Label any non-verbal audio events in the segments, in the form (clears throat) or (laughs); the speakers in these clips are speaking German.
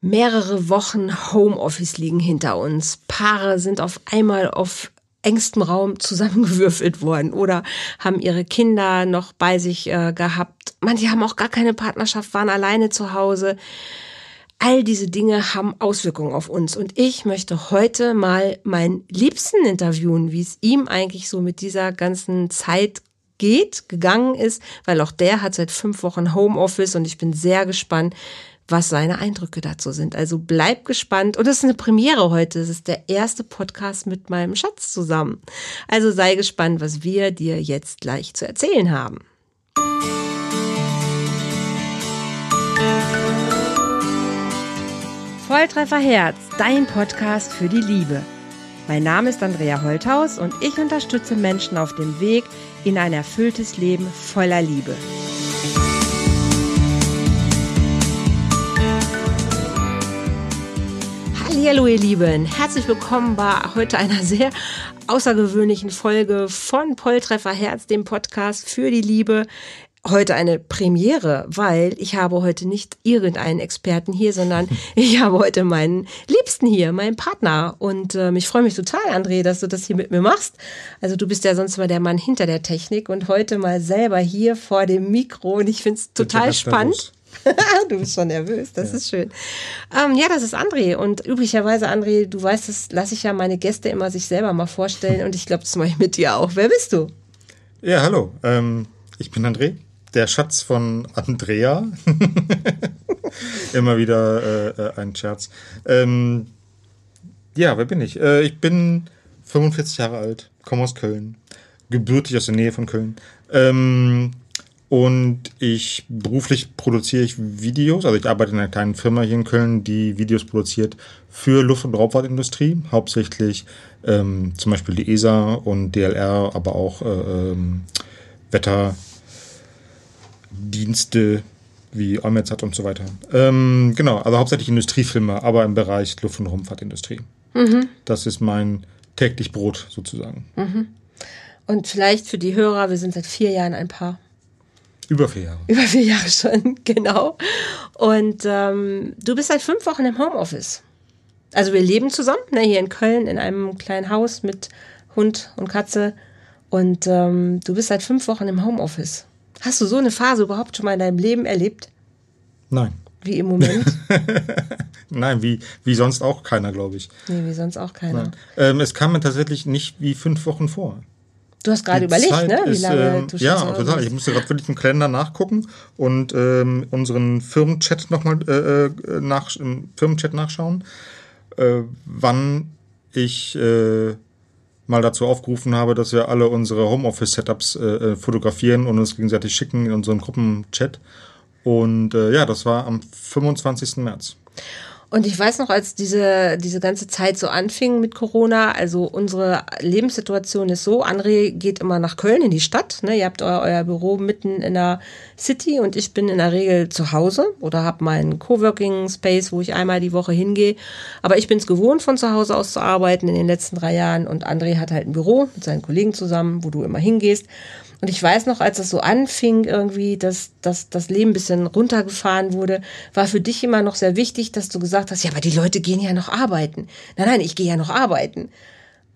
Mehrere Wochen Homeoffice liegen hinter uns. Paare sind auf einmal auf engstem Raum zusammengewürfelt worden oder haben ihre Kinder noch bei sich äh, gehabt. Manche haben auch gar keine Partnerschaft, waren alleine zu Hause. All diese Dinge haben Auswirkungen auf uns und ich möchte heute mal meinen Liebsten interviewen, wie es ihm eigentlich so mit dieser ganzen Zeit geht, gegangen ist, weil auch der hat seit fünf Wochen Homeoffice und ich bin sehr gespannt, was seine Eindrücke dazu sind. Also bleib gespannt. Und es ist eine Premiere heute. Es ist der erste Podcast mit meinem Schatz zusammen. Also sei gespannt, was wir dir jetzt gleich zu erzählen haben. Volltreffer Herz, dein Podcast für die Liebe. Mein Name ist Andrea Holthaus und ich unterstütze Menschen auf dem Weg in ein erfülltes Leben voller Liebe. Hallo ihr Lieben, herzlich willkommen bei heute einer sehr außergewöhnlichen Folge von Polltreffer Herz, dem Podcast für die Liebe. Heute eine Premiere, weil ich habe heute nicht irgendeinen Experten hier, sondern (laughs) ich habe heute meinen Liebsten hier, meinen Partner. Und äh, ich freue mich total, André, dass du das hier mit mir machst. Also du bist ja sonst mal der Mann hinter der Technik und heute mal selber hier vor dem Mikro. Und ich finde es total spannend. (laughs) du bist schon nervös, das ja. ist schön. Ähm, ja, das ist André. Und üblicherweise, André, du weißt, das lasse ich ja meine Gäste immer sich selber mal vorstellen. Und ich glaube, das mache ich mit dir auch. Wer bist du? Ja, hallo. Ähm, ich bin André, der Schatz von Andrea. (laughs) immer wieder äh, äh, ein Scherz. Ähm, ja, wer bin ich? Äh, ich bin 45 Jahre alt, komme aus Köln, gebürtig aus der Nähe von Köln. Ähm, und ich beruflich produziere ich Videos, also ich arbeite in einer kleinen Firma hier in Köln, die Videos produziert für Luft- und Raumfahrtindustrie, hauptsächlich ähm, zum Beispiel die ESA und DLR, aber auch äh, ähm, Wetterdienste wie Olmetsat und so weiter. Ähm, genau, also hauptsächlich Industriefilme, aber im Bereich Luft- und Raumfahrtindustrie. Mhm. Das ist mein täglich Brot sozusagen. Mhm. Und vielleicht für die Hörer, wir sind seit vier Jahren ein Paar. Über vier Jahre. Über vier Jahre schon, (laughs) genau. Und ähm, du bist seit fünf Wochen im Homeoffice. Also wir leben zusammen, ne, hier in Köln, in einem kleinen Haus mit Hund und Katze. Und ähm, du bist seit fünf Wochen im Homeoffice. Hast du so eine Phase überhaupt schon mal in deinem Leben erlebt? Nein. Wie im Moment? (laughs) Nein, wie, wie sonst auch keiner, glaube ich. Nee, wie sonst auch keiner. Ähm, es kam mir tatsächlich nicht wie fünf Wochen vor. Du hast gerade überlegt, Zeit ne? Wie lange ähm, du Ja, total. Ich musste gerade wirklich im Kalender nachgucken und ähm, unseren Firmenchat nochmal äh, äh, nach, im Firmenchat nachschauen, äh, wann ich äh, mal dazu aufgerufen habe, dass wir alle unsere Homeoffice-Setups äh, äh, fotografieren und uns gegenseitig schicken in unserem Gruppenchat. Und ja, das war am 25. März. Und ich weiß noch, als diese, diese ganze Zeit so anfing mit Corona, also unsere Lebenssituation ist so, André geht immer nach Köln in die Stadt, ne? ihr habt euer, euer Büro mitten in der City und ich bin in der Regel zu Hause oder habe meinen Coworking Space, wo ich einmal die Woche hingehe. Aber ich bin es gewohnt, von zu Hause aus zu arbeiten in den letzten drei Jahren und André hat halt ein Büro mit seinen Kollegen zusammen, wo du immer hingehst. Und ich weiß noch, als es so anfing, irgendwie, dass, dass das Leben ein bisschen runtergefahren wurde, war für dich immer noch sehr wichtig, dass du gesagt hast, ja, aber die Leute gehen ja noch arbeiten. Nein, nein, ich gehe ja noch arbeiten.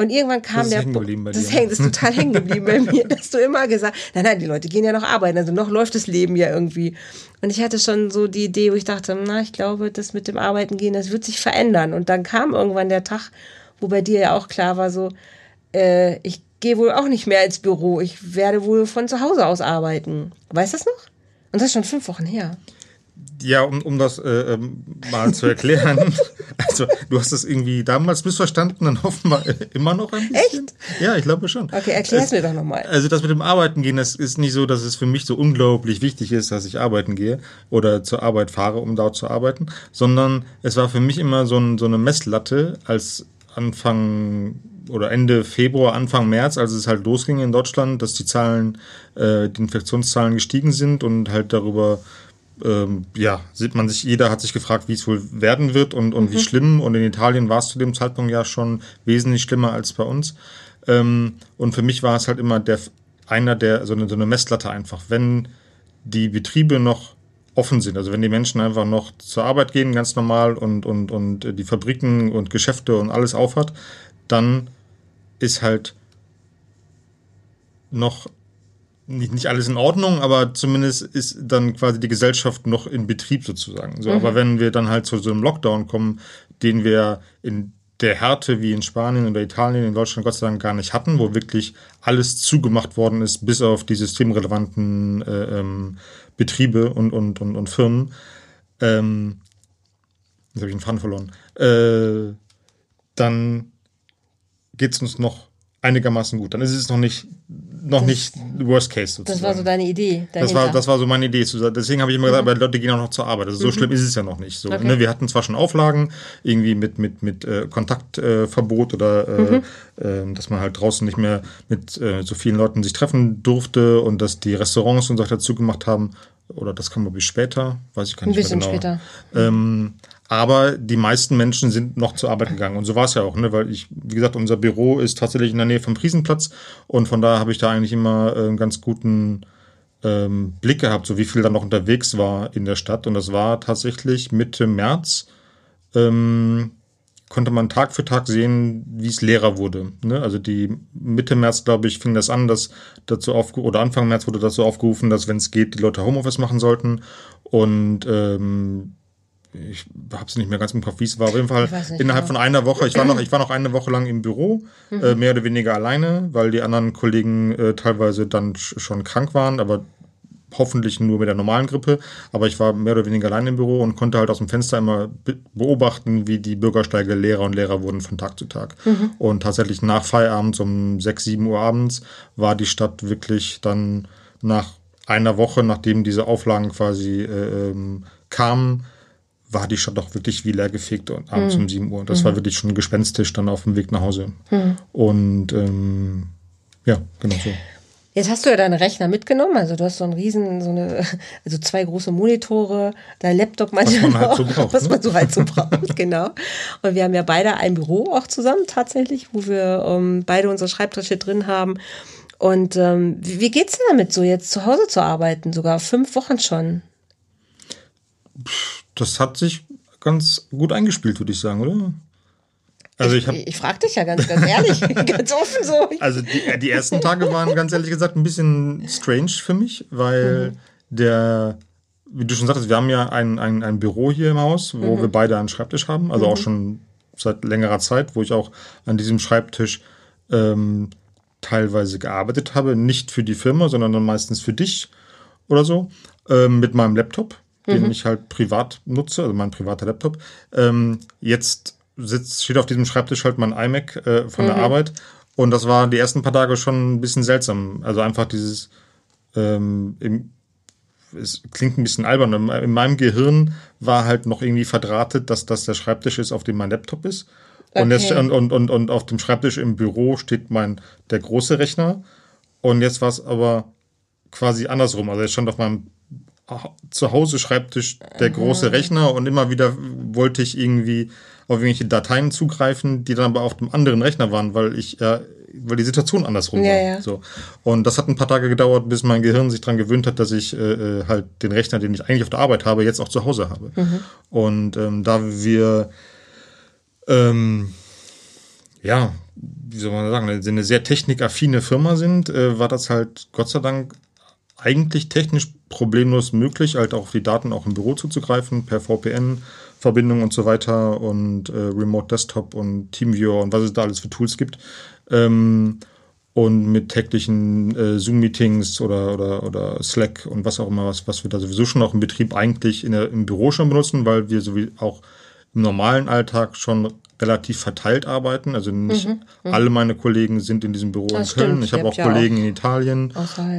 Und irgendwann kam das der bei das, hängt, das ist total hängen geblieben bei mir, (laughs) dass du immer gesagt, nein, nein, die Leute gehen ja noch arbeiten, also noch läuft das Leben ja irgendwie. Und ich hatte schon so die Idee, wo ich dachte, na, ich glaube, das mit dem Arbeiten gehen, das wird sich verändern. Und dann kam irgendwann der Tag, wo bei dir ja auch klar war, so, äh, ich gehe wohl auch nicht mehr ins Büro. Ich werde wohl von zu Hause aus arbeiten. Weißt du das noch? Und das ist schon fünf Wochen her. Ja, um, um das äh, ähm, mal zu erklären. (laughs) also, du hast das irgendwie damals missverstanden, dann offenbar immer noch ein bisschen. Echt? Ja, ich glaube schon. Okay, erklär es mir doch nochmal. Also, das mit dem Arbeiten gehen, das ist nicht so, dass es für mich so unglaublich wichtig ist, dass ich arbeiten gehe oder zur Arbeit fahre, um dort zu arbeiten, sondern es war für mich immer so, ein, so eine Messlatte als Anfang oder Ende Februar, Anfang März, als es halt losging in Deutschland, dass die Zahlen, äh, die Infektionszahlen gestiegen sind und halt darüber, ähm, ja, sieht man sich, jeder hat sich gefragt, wie es wohl werden wird und, und mhm. wie schlimm. Und in Italien war es zu dem Zeitpunkt ja schon wesentlich schlimmer als bei uns. Ähm, und für mich war es halt immer der, einer der, so eine, so eine Messlatte einfach. Wenn die Betriebe noch offen sind. Also wenn die Menschen einfach noch zur Arbeit gehen, ganz normal und, und, und die Fabriken und Geschäfte und alles aufhat, dann ist halt noch nicht, nicht alles in Ordnung, aber zumindest ist dann quasi die Gesellschaft noch in Betrieb sozusagen. So, mhm. Aber wenn wir dann halt zu so einem Lockdown kommen, den wir in der Härte wie in Spanien oder Italien, in Deutschland Gott sei Dank gar nicht hatten, wo wirklich alles zugemacht worden ist, bis auf die systemrelevanten äh, ähm, Betriebe und, und, und, und Firmen. Ähm, jetzt habe ich einen Faden verloren. Äh, dann geht es uns noch einigermaßen gut. Dann ist es noch nicht noch das, nicht Worst Case sozusagen. Das war so deine Idee. Das war, das war so meine Idee. Deswegen habe ich immer gesagt, mhm. aber Leute gehen auch noch zur Arbeit. Also so mhm. schlimm ist es ja noch nicht. So, okay. ne, wir hatten zwar schon Auflagen, irgendwie mit, mit, mit äh, Kontaktverbot äh, oder äh, mhm. äh, dass man halt draußen nicht mehr mit äh, so vielen Leuten sich treffen durfte und dass die Restaurants und so weiter zugemacht haben. Oder das kam, glaube ich, später, weiß ich gar nicht Ein bisschen mehr genau. später. Ähm, aber die meisten Menschen sind noch zur Arbeit gegangen. Und so war es ja auch, ne? weil ich, wie gesagt, unser Büro ist tatsächlich in der Nähe vom Friesenplatz und von daher habe ich da eigentlich immer äh, einen ganz guten ähm, Blick gehabt, so wie viel da noch unterwegs war in der Stadt. Und das war tatsächlich Mitte März. Ähm, konnte man Tag für Tag sehen, wie es leerer wurde. Ne? Also die Mitte März, glaube ich, fing das an, dass dazu aufgerufen, oder Anfang März wurde dazu aufgerufen, dass, wenn es geht, die Leute Homeoffice machen sollten. Und ähm, ich habe es nicht mehr ganz im Kopf, wie es war. Auf jeden Fall nicht, innerhalb von einer Woche. Ich war noch, ich war noch eine Woche lang im Büro, mhm. äh, mehr oder weniger alleine, weil die anderen Kollegen äh, teilweise dann schon krank waren, aber hoffentlich nur mit der normalen Grippe. Aber ich war mehr oder weniger alleine im Büro und konnte halt aus dem Fenster immer beobachten, wie die Bürgersteige leerer und leerer wurden von Tag zu Tag. Mhm. Und tatsächlich nach Feierabend um 6, 7 Uhr abends war die Stadt wirklich dann nach einer Woche, nachdem diese Auflagen quasi äh, ähm, kamen, war die Stadt auch wirklich wie leergefegt und abends mhm. um 7 Uhr. Das mhm. war wirklich schon gespenstisch dann auf dem Weg nach Hause. Mhm. Und ähm, ja, genau so. Jetzt hast du ja deinen Rechner mitgenommen, also du hast so einen riesen, so eine, also zwei große Monitore, dein Laptop manchmal was man halt so braucht, was ne? man so halt so (laughs) braucht, genau. Und wir haben ja beide ein Büro auch zusammen tatsächlich, wo wir ähm, beide unsere Schreibtische drin haben. Und ähm, wie, wie geht's denn damit, so jetzt zu Hause zu arbeiten, sogar fünf Wochen schon? Das hat sich ganz gut eingespielt, würde ich sagen, oder? Also ich, ich, ich frage dich ja ganz, ganz ehrlich, (laughs) (laughs) ganz offen so. Also die, die, ersten Tage waren ganz ehrlich gesagt ein bisschen strange für mich, weil mhm. der, wie du schon sagtest, wir haben ja ein, ein, ein Büro hier im Haus, wo mhm. wir beide einen Schreibtisch haben, also mhm. auch schon seit längerer Zeit, wo ich auch an diesem Schreibtisch ähm, teilweise gearbeitet habe, nicht für die Firma, sondern dann meistens für dich oder so, ähm, mit meinem Laptop den mhm. ich halt privat nutze, also mein privater Laptop. Ähm, jetzt sitzt, steht auf diesem Schreibtisch halt mein iMac äh, von mhm. der Arbeit. Und das war die ersten paar Tage schon ein bisschen seltsam. Also einfach dieses, ähm, im, es klingt ein bisschen albern. In meinem Gehirn war halt noch irgendwie verdrahtet, dass das der Schreibtisch ist, auf dem mein Laptop ist. Okay. Und, jetzt, und, und, und, und auf dem Schreibtisch im Büro steht mein, der große Rechner. Und jetzt war es aber quasi andersrum. Also jetzt stand auf meinem zu Hause Schreibtisch der große Rechner und immer wieder wollte ich irgendwie auf irgendwelche Dateien zugreifen, die dann aber auf dem anderen Rechner waren, weil ich äh, weil die Situation andersrum ja, war. Ja. So. Und das hat ein paar Tage gedauert, bis mein Gehirn sich daran gewöhnt hat, dass ich äh, äh, halt den Rechner, den ich eigentlich auf der Arbeit habe, jetzt auch zu Hause habe. Mhm. Und ähm, da wir ähm, ja, wie soll man sagen, eine sehr technikaffine Firma sind, äh, war das halt Gott sei Dank eigentlich technisch problemlos möglich, halt auch auf die Daten auch im Büro zuzugreifen, per VPN-Verbindung und so weiter und äh, Remote Desktop und TeamViewer und was es da alles für Tools gibt. Ähm, und mit täglichen äh, Zoom-Meetings oder, oder, oder Slack und was auch immer, was, was wir da sowieso schon auch im Betrieb eigentlich in der, im Büro schon benutzen, weil wir so wie auch im normalen Alltag schon relativ verteilt arbeiten. Also nicht mhm, mhm. alle meine Kollegen sind in diesem Büro das in Köln. Stimmt. Ich habe auch ja Kollegen auch in Italien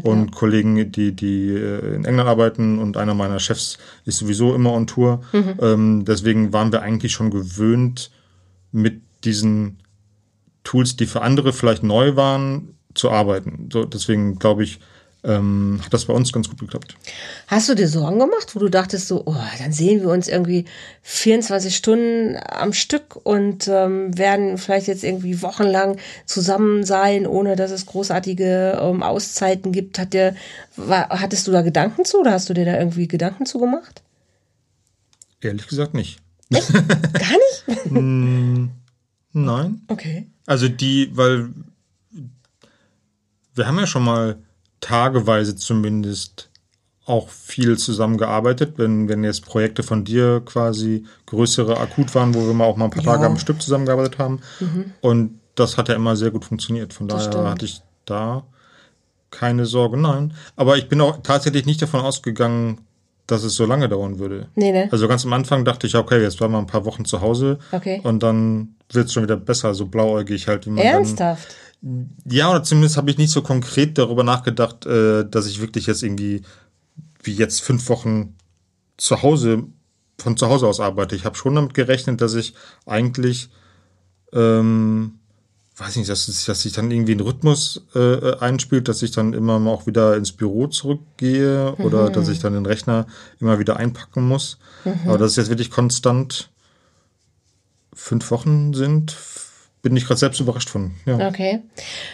und ja. Kollegen, die, die äh, in England arbeiten und einer meiner Chefs ist sowieso immer on Tour. Mhm. Ähm, deswegen waren wir eigentlich schon gewöhnt, mit diesen Tools, die für andere vielleicht neu waren, zu arbeiten. So, deswegen glaube ich, ähm, hat das bei uns ganz gut geklappt. Hast du dir Sorgen gemacht, wo du dachtest so, oh, dann sehen wir uns irgendwie 24 Stunden am Stück und ähm, werden vielleicht jetzt irgendwie wochenlang zusammen sein, ohne dass es großartige ähm, Auszeiten gibt? Hat dir, war, hattest du da Gedanken zu oder hast du dir da irgendwie Gedanken zu gemacht? Ehrlich gesagt nicht. Echt? Gar nicht? (laughs) Nein. okay. Also die, weil wir haben ja schon mal tageweise zumindest auch viel zusammengearbeitet, wenn, wenn jetzt Projekte von dir quasi größere akut waren, wo wir mal auch mal ein paar Ja. Tage am Stück zusammengearbeitet haben. Und das hat ja immer sehr gut funktioniert. Von Das daher stimmt. hatte ich da keine Sorge, nein. Aber ich bin auch tatsächlich nicht davon ausgegangen, dass es so lange dauern würde. Nee, ne? Also ganz am Anfang dachte ich, okay, jetzt bleiben wir ein paar Wochen zu Hause Okay. und dann wird es schon wieder besser, so blauäugig halt, wie man dann Ernsthaft? Ja, oder zumindest habe ich nicht so konkret darüber nachgedacht, äh, dass ich wirklich jetzt irgendwie wie jetzt fünf Wochen zu Hause von zu Hause aus arbeite. Ich habe schon damit gerechnet, dass ich eigentlich ähm, weiß nicht, dass, dass sich dann irgendwie ein Rhythmus äh, einspielt, dass ich dann immer mal auch wieder ins Büro zurückgehe oder dass ich dann den Rechner immer wieder einpacken muss. Aber dass es jetzt wirklich konstant fünf Wochen sind, bin ich gerade selbst überrascht von. Ja. Okay.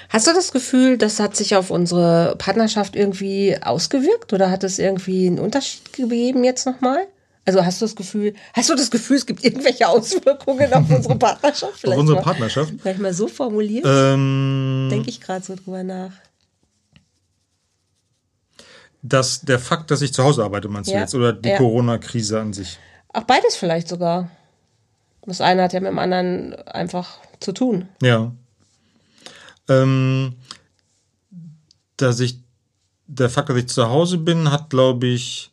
Hast du das Gefühl, das hat sich auf unsere Partnerschaft irgendwie ausgewirkt oder hat es irgendwie einen Unterschied gegeben jetzt nochmal? Also hast du das Gefühl, hast du das Gefühl, es gibt irgendwelche Auswirkungen auf unsere (laughs) Partnerschaft? Auf unsere mal, Partnerschaft. vielleicht mal so formuliert? Ähm, Denke ich gerade so drüber nach. dass der Fakt, dass ich zu Hause arbeite, meinst du Ja. jetzt? Oder die Ja. Corona-Krise an sich? Ach, beides vielleicht sogar. Das eine hat ja mit dem anderen einfach zu tun. Ja. Ähm, dass ich, der Fakt, dass ich zu Hause bin, hat, glaube ich,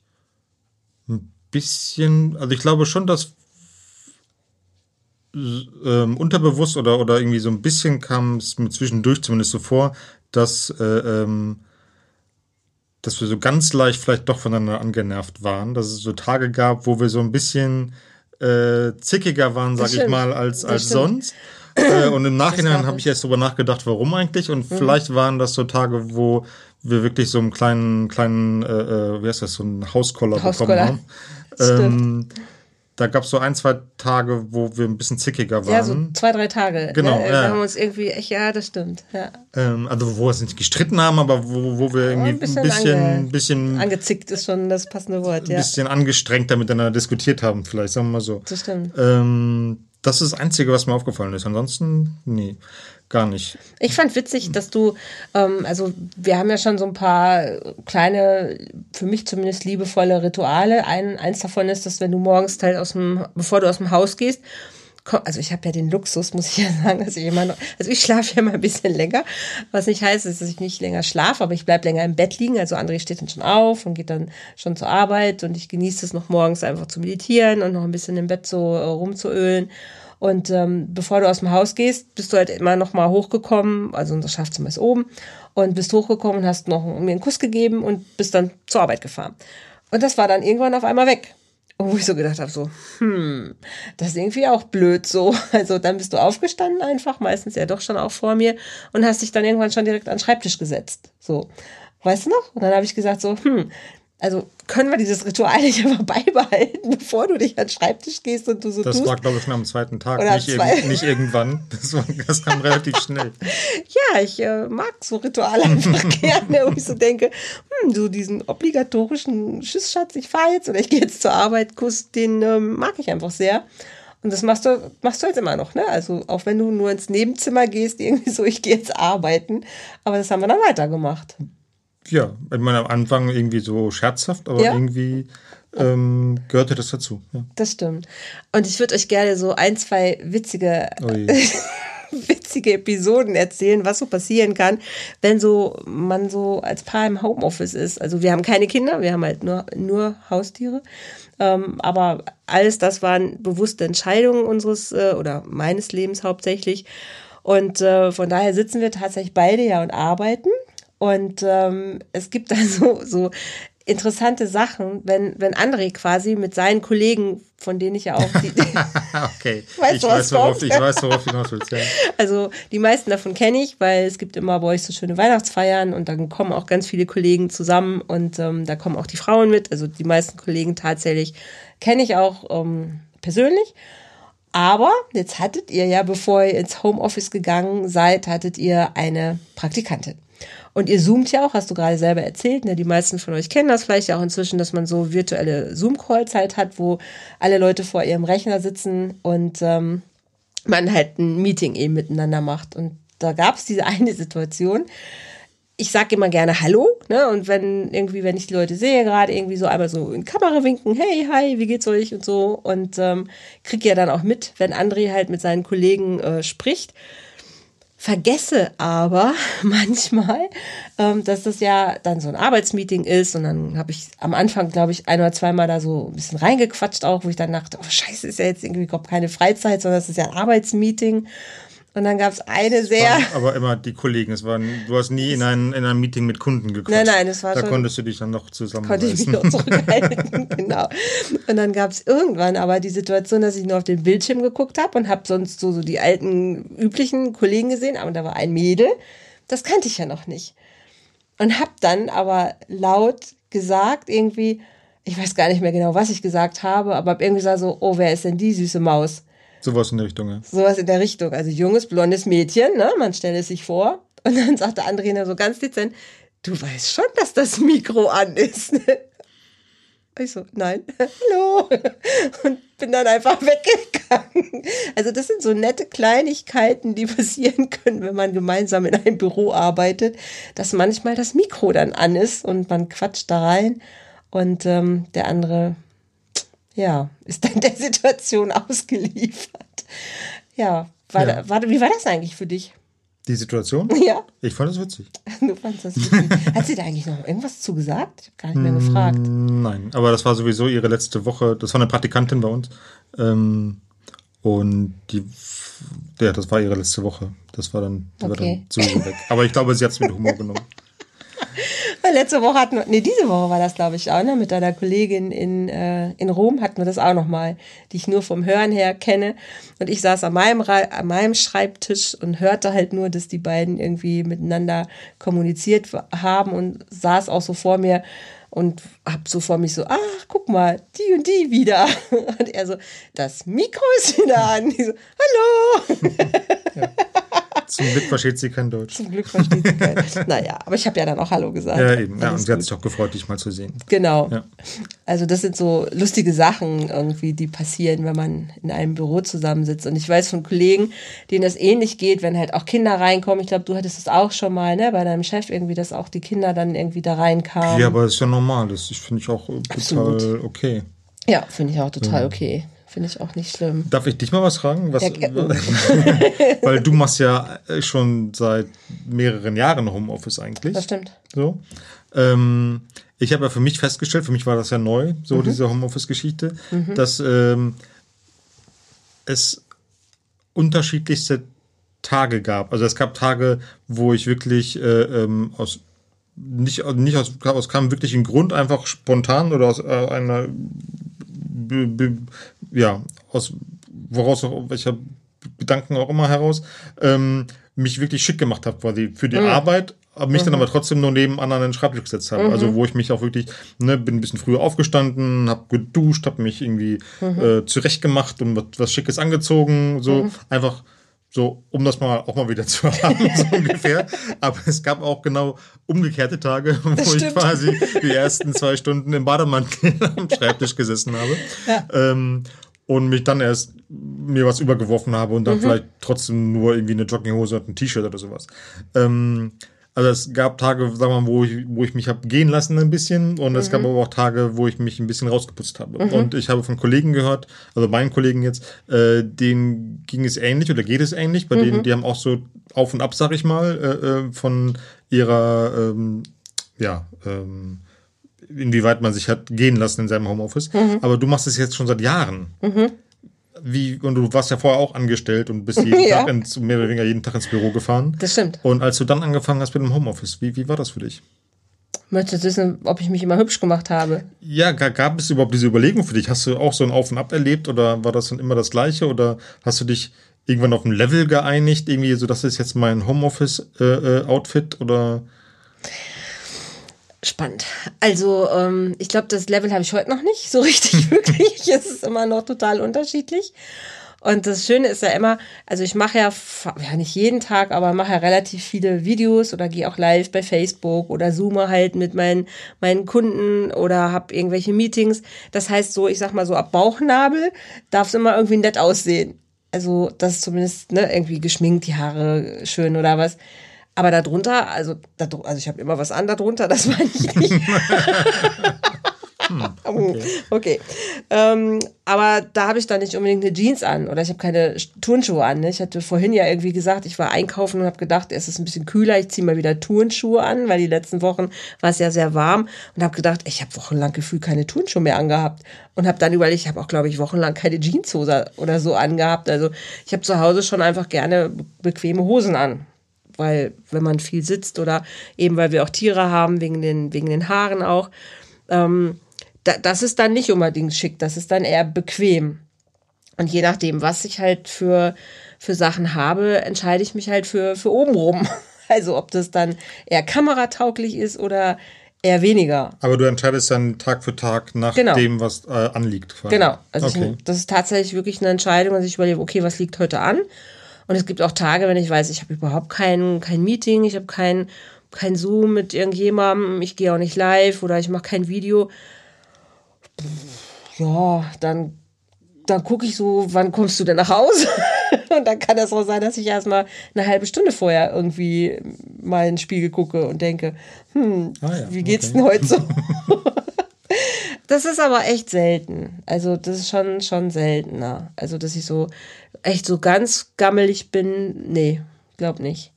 ein bisschen, also ich glaube schon, dass ähm, unterbewusst oder, oder irgendwie so ein bisschen kam es mir zwischendurch zumindest so vor, dass, äh, ähm, dass wir so ganz leicht vielleicht doch voneinander angenervt waren, dass es so Tage gab, wo wir so ein bisschen äh, zickiger waren, sag Das ich mal, als, als sonst. (clears throat) Äh, und im Nachhinein habe ich erst darüber nachgedacht, warum eigentlich. Und vielleicht waren das so Tage, wo wir wirklich so einen kleinen, kleinen, äh, äh, wie heißt das, so einen Hauskoller bekommen haben. (laughs) Stimmt. Da gab es so ein, zwei Tage, wo wir ein bisschen zickiger waren. Ja, so zwei, drei Tage. Genau, Ne? ja. Wir haben uns irgendwie, echt, ja, das stimmt. Ja. ähm, also wo wir uns nicht gestritten haben, aber wo, wo wir irgendwie ein ein bisschen bisschen, ange- bisschen, Angezickt ist schon das passende Wort, ja. bisschen angestrengter miteinander diskutiert haben, vielleicht, sagen wir mal so. Das stimmt. Ähm, das ist das Einzige, was mir aufgefallen ist. Ansonsten, nee, gar nicht. Ich fand witzig, dass du, ähm, also wir haben ja schon so ein paar kleine, für mich zumindest liebevolle Rituale. Ein, eins davon ist, dass wenn du morgens halt aus dem, bevor du aus dem Haus gehst, also ich habe ja den Luxus, muss ich ja (laughs) sagen, dass ich immer noch, also ich schlafe ja mal ein bisschen länger, was nicht heißt, dass ich nicht länger schlafe, aber ich bleib länger im Bett liegen. Also André steht dann schon auf und geht dann schon zur Arbeit und ich genieße es noch morgens einfach zu meditieren und noch ein bisschen im Bett so äh, rumzuölen. Und ähm, bevor du aus dem Haus gehst, bist du halt immer noch mal hochgekommen, also unser Schlafzimmer ist oben, und bist hochgekommen und hast noch mir einen Kuss gegeben und bist dann zur Arbeit gefahren. Und das war dann irgendwann auf einmal weg. Und wo ich so gedacht habe, so, hm, das ist irgendwie auch blöd so. (laughs) Also dann bist du aufgestanden einfach, meistens ja doch schon auch vor mir, und hast dich dann irgendwann schon direkt an den Schreibtisch gesetzt. So, weißt du noch? Und dann habe ich gesagt so, hm, also können wir dieses Ritual nicht einfach (laughs) beibehalten, bevor du dich an den Schreibtisch gehst und du so Das tust? war, glaube ich, schon am zweiten Tag, nicht, zwei- irg nicht irgendwann. Das, war, das kam relativ schnell. (laughs) Ja, ich äh, mag so Rituale einfach (laughs) gerne, wo ich so denke, hm, so diesen obligatorischen Tschüss, Schatz, ich fahre jetzt oder ich gehe jetzt zur Arbeit, Kuss, den ähm, mag ich einfach sehr. Und das machst du, machst du jetzt immer noch, ne? Also auch wenn du nur ins Nebenzimmer gehst, irgendwie so, ich gehe jetzt arbeiten. Aber das haben wir dann weitergemacht. Ja, ich meine, am Anfang irgendwie so scherzhaft, aber Ja. irgendwie ähm, gehörte das dazu. Ja. Das stimmt. Und ich würde euch gerne so ein, zwei witzige (laughs) witzige Episoden erzählen, was so passieren kann, wenn so man so als Paar im Homeoffice ist. Also wir haben keine Kinder, wir haben halt nur, nur Haustiere. Ähm, aber alles das waren bewusste Entscheidungen unseres äh, oder meines Lebens hauptsächlich. Und äh, von daher sitzen wir tatsächlich beide ja und arbeiten. Und ähm, es gibt da (laughs) so, so interessante Sachen, wenn, wenn André quasi mit seinen Kollegen, von denen ich ja auch die, (laughs) okay, (laughs) Weißt ich, du, weiß, worauf, ich weiß, worauf du hinaus willst. Ja. Also die meisten davon kenne ich, weil es gibt immer bei euch so schöne Weihnachtsfeiern und dann kommen auch ganz viele Kollegen zusammen und ähm, da kommen auch die Frauen mit. Also die meisten Kollegen tatsächlich kenne ich auch ähm, persönlich. Aber jetzt hattet ihr ja, bevor ihr ins Homeoffice gegangen seid, hattet ihr eine Praktikantin. Und ihr zoomt ja auch, hast du gerade selber erzählt. Ne? Die meisten von euch kennen das vielleicht auch inzwischen, dass man so virtuelle Zoom-Calls halt hat, wo alle Leute vor ihrem Rechner sitzen und ähm, man halt ein Meeting eben miteinander macht. Und da gab es diese (laughs) eine Situation. Ich sage immer gerne Hallo, ne? Und wenn irgendwie, wenn ich die Leute sehe, gerade irgendwie so einmal so in Kamera winken, hey, hi, wie geht's euch und so. Und ähm, krieg ja dann auch mit, wenn André halt mit seinen Kollegen äh, spricht. Vergesse aber (laughs) manchmal, ähm, dass das ja dann so ein Arbeitsmeeting ist. Und dann habe ich am Anfang, glaube ich, ein oder zweimal da so ein bisschen reingequatscht auch, wo ich dann dachte, oh scheiße, ist ja jetzt irgendwie überhaupt keine Freizeit, sondern es ist ja ein Arbeitsmeeting. Und dann gab es eine sehr... Aber immer die Kollegen. Es waren, du hast nie in ein, in ein Meeting mit Kunden gequatscht. Nein, nein, es war Da schon- konntest du dich dann noch konnte ich mich noch zurückhalten. (laughs) genau. Und dann gab es irgendwann aber die Situation, dass ich nur auf den Bildschirm geguckt habe und habe sonst so, so die alten üblichen Kollegen gesehen, aber da war ein Mädel, das kannte ich ja noch nicht. Und habe dann aber laut gesagt, irgendwie, ich weiß gar nicht mehr genau, was ich gesagt habe, aber hab irgendwie gesagt so, oh, wer ist denn die süße Maus? Sowas in der Richtung, ja. Sowas in der Richtung. Also junges, blondes Mädchen, ne? Man stelle es sich vor. Und dann sagte André so ganz dezent, du weißt schon, dass das Mikro an ist. (laughs) Ich so, nein, (laughs) hallo. Und bin dann einfach weggegangen. Also das sind so nette Kleinigkeiten, die passieren können, wenn man gemeinsam in einem Büro arbeitet, dass manchmal das Mikro dann an ist und man quatscht da rein und ähm, der andere ja, ist dann der Situation (laughs) ausgeliefert. Ja, war, Ja. Da, war, wie war das eigentlich für dich? Die Situation? (laughs) Ja, Ich fand das witzig. du fandst das witzig. (laughs) Hat sie da eigentlich noch irgendwas zugesagt? Ich habe gar nicht mehr gefragt. Nein, aber das war sowieso ihre letzte Woche. Das war eine Praktikantin bei uns. Ähm, und die, ja, das war ihre letzte Woche. Das war dann, war Okay. dann sowieso weg. Aber ich glaube, sie hat es mit Humor genommen. Letzte Woche hatten wir, nee, diese Woche war das, glaube ich, auch, ne? Mit deiner Kollegin in, äh, in Rom hatten wir das auch noch mal, die ich nur vom Hören her kenne. Und ich saß an meinem, an meinem Schreibtisch und hörte halt nur, dass die beiden irgendwie miteinander kommuniziert haben und saß auch so vor mir und hab so vor mich so, ach, guck mal, die und die wieder. (laughs) Und er so, das Mikro ist wieder an. Ich so, hallo. (laughs) Zum Glück versteht sie kein Deutsch. Zum Glück versteht sie keiner. (laughs) Naja, aber ich habe ja dann auch Hallo gesagt. Ja, eben. Ja, und sie hat sich auch gefreut, dich mal zu sehen. Genau. Ja. Also das sind so lustige Sachen irgendwie, die passieren, wenn man in einem Büro zusammensitzt. Und ich weiß von Kollegen, denen das ähnlich geht, wenn halt auch Kinder reinkommen. Ich glaube, du hattest es auch schon mal, ne, bei deinem Chef irgendwie, dass auch die Kinder dann irgendwie da reinkamen. Ja, aber das ist ja normal. Das finde ich auch äh, Absolut. total okay. Ja, finde ich auch total okay. Finde ich auch nicht schlimm. Darf ich dich mal was fragen? Was, Ja, (laughs) weil du machst ja äh, schon seit mehreren Jahren Homeoffice eigentlich. Das stimmt. So. Ähm, ich habe ja für mich festgestellt, für mich war das ja neu, so Mhm. diese Homeoffice-Geschichte, dass ähm, es unterschiedlichste Tage gab. Also es gab Tage, wo ich wirklich äh, ähm, aus nicht, nicht aus, aus keinem wirklichen Grund, einfach spontan oder aus äh, einer ja, aus woraus auch welcher Gedanken auch immer heraus, ähm, mich wirklich schick gemacht habe quasi für die Arbeit, aber mich dann aber trotzdem nur neben anderen in den Schreibtisch gesetzt habe. Also wo ich mich auch wirklich, ne, bin ein bisschen früher aufgestanden, habe geduscht, habe mich irgendwie äh, zurechtgemacht und was, was Schickes angezogen, so einfach so, um das mal auch mal wieder (laughs) zu haben, so ungefähr. Aber es gab auch genau umgekehrte Tage, (laughs) wo ich stimmt. quasi die ersten zwei Stunden im Bademantel (laughs) am Schreibtisch gesessen habe. Ähm, und mich dann erst mir was übergeworfen habe und dann vielleicht trotzdem nur irgendwie eine Jogginghose und ein T-Shirt oder sowas. Ähm, also es gab Tage, sagen wir mal, wo ich, wo ich mich habe gehen lassen ein bisschen und es gab aber auch Tage, wo ich mich ein bisschen rausgeputzt habe. Und ich habe von Kollegen gehört, also meinen Kollegen jetzt, äh, denen ging es ähnlich oder geht es ähnlich. Bei denen, die haben auch so auf und ab, sag ich mal, äh, äh, von ihrer, ähm, ja, ähm, inwieweit man sich hat gehen lassen in seinem Homeoffice. Aber du machst es jetzt schon seit Jahren. Wie, und du warst ja vorher auch angestellt und bist jeden (laughs) Ja. Tag ins, mehr oder weniger jeden Tag ins Büro gefahren. Das stimmt. Und als du dann angefangen hast mit dem Homeoffice, wie, wie war das für dich? Möchtest du wissen, ob ich mich immer hübsch gemacht habe? Ja, gab es überhaupt diese Überlegung für dich? Hast du auch so ein Auf und Ab erlebt oder war das dann immer das Gleiche oder hast du dich irgendwann auf ein Level geeinigt, irgendwie so, das ist jetzt mein Homeoffice-Outfit äh, oder? Spannend. Also, ähm, ich glaube, das Level habe ich heute noch nicht so (laughs) richtig wirklich. es ist immer noch total unterschiedlich. Und das Schöne ist ja immer, also ich mache ja, ja nicht jeden Tag, aber mache ja relativ viele Videos oder gehe auch live bei Facebook oder zoome halt mit meinen, meinen Kunden oder habe irgendwelche Meetings. Das heißt so, ich sag mal so ab Bauchnabel darf es immer irgendwie nett aussehen. Also das ist zumindest ne, irgendwie geschminkt, die Haare schön oder was. Aber darunter, also, also ich habe immer was an darunter, das (laughs) meine ich nicht. Hm, (laughs) okay. okay. Ähm, aber da habe ich dann nicht unbedingt eine Jeans an oder ich habe keine Turnschuhe an. Ne? Ich hatte vorhin ja irgendwie gesagt, ich war einkaufen und habe gedacht, es ist ein bisschen kühler, ich ziehe mal wieder Turnschuhe an, weil die letzten Wochen war es ja sehr warm und habe gedacht, ich habe wochenlang gefühlt keine Turnschuhe mehr angehabt und habe dann überlegt, ich habe auch glaube ich wochenlang keine Jeanshose oder so angehabt. Also ich habe zu Hause schon einfach gerne bequeme Hosen an weil wenn man viel sitzt oder eben weil wir auch Tiere haben wegen den wegen den Haaren auch ähm, da, das ist dann nicht unbedingt schick, das ist dann eher bequem. Und je nachdem, was ich halt für, für Sachen habe, entscheide ich mich halt für, für obenrum. (laughs) Also ob das dann eher kameratauglich ist oder eher weniger. Aber du entscheidest dann Tag für Tag nach genau. dem, was äh, anliegt. Quasi. Genau. Also okay. ich, das ist tatsächlich wirklich eine Entscheidung, dass ich überlege, okay, was liegt heute an? Und es gibt auch Tage, wenn ich weiß, ich habe überhaupt kein, kein Meeting, ich habe kein, kein Zoom mit irgendjemandem, ich gehe auch nicht live oder ich mache kein Video ja, dann, dann gucke ich so, wann kommst du denn nach Hause? (laughs) und dann kann das auch sein, dass ich erstmal eine halbe Stunde vorher irgendwie mal in den Spiegel gucke und denke, hm, ah ja, wie geht's okay. denn heute so? (laughs) das ist aber echt selten. Also, das ist schon, schon seltener. Also, dass ich so echt so ganz gammelig bin, nee, glaub nicht.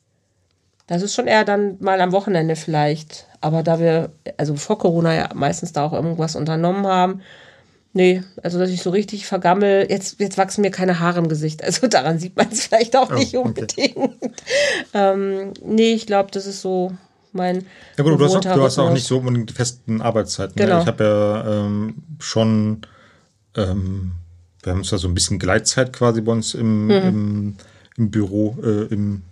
Das ist schon eher dann mal am Wochenende vielleicht. Aber da wir, also vor Corona ja meistens da auch irgendwas unternommen haben, nee, also dass ich so richtig vergammel, jetzt, jetzt wachsen mir keine Haare im Gesicht. Also (laughs) daran sieht man es vielleicht auch oh, nicht unbedingt. Okay. ähm, nee, ich glaube, das ist so mein. Ja gut, du hast, auch, du hast auch nicht so unbedingt festen Arbeitszeiten. Ne? Genau. Ne? Ich habe ja ähm, schon, ähm, wir haben uns da so ein bisschen Gleitzeit quasi bei uns im, mhm. im, im, Büro, äh, im,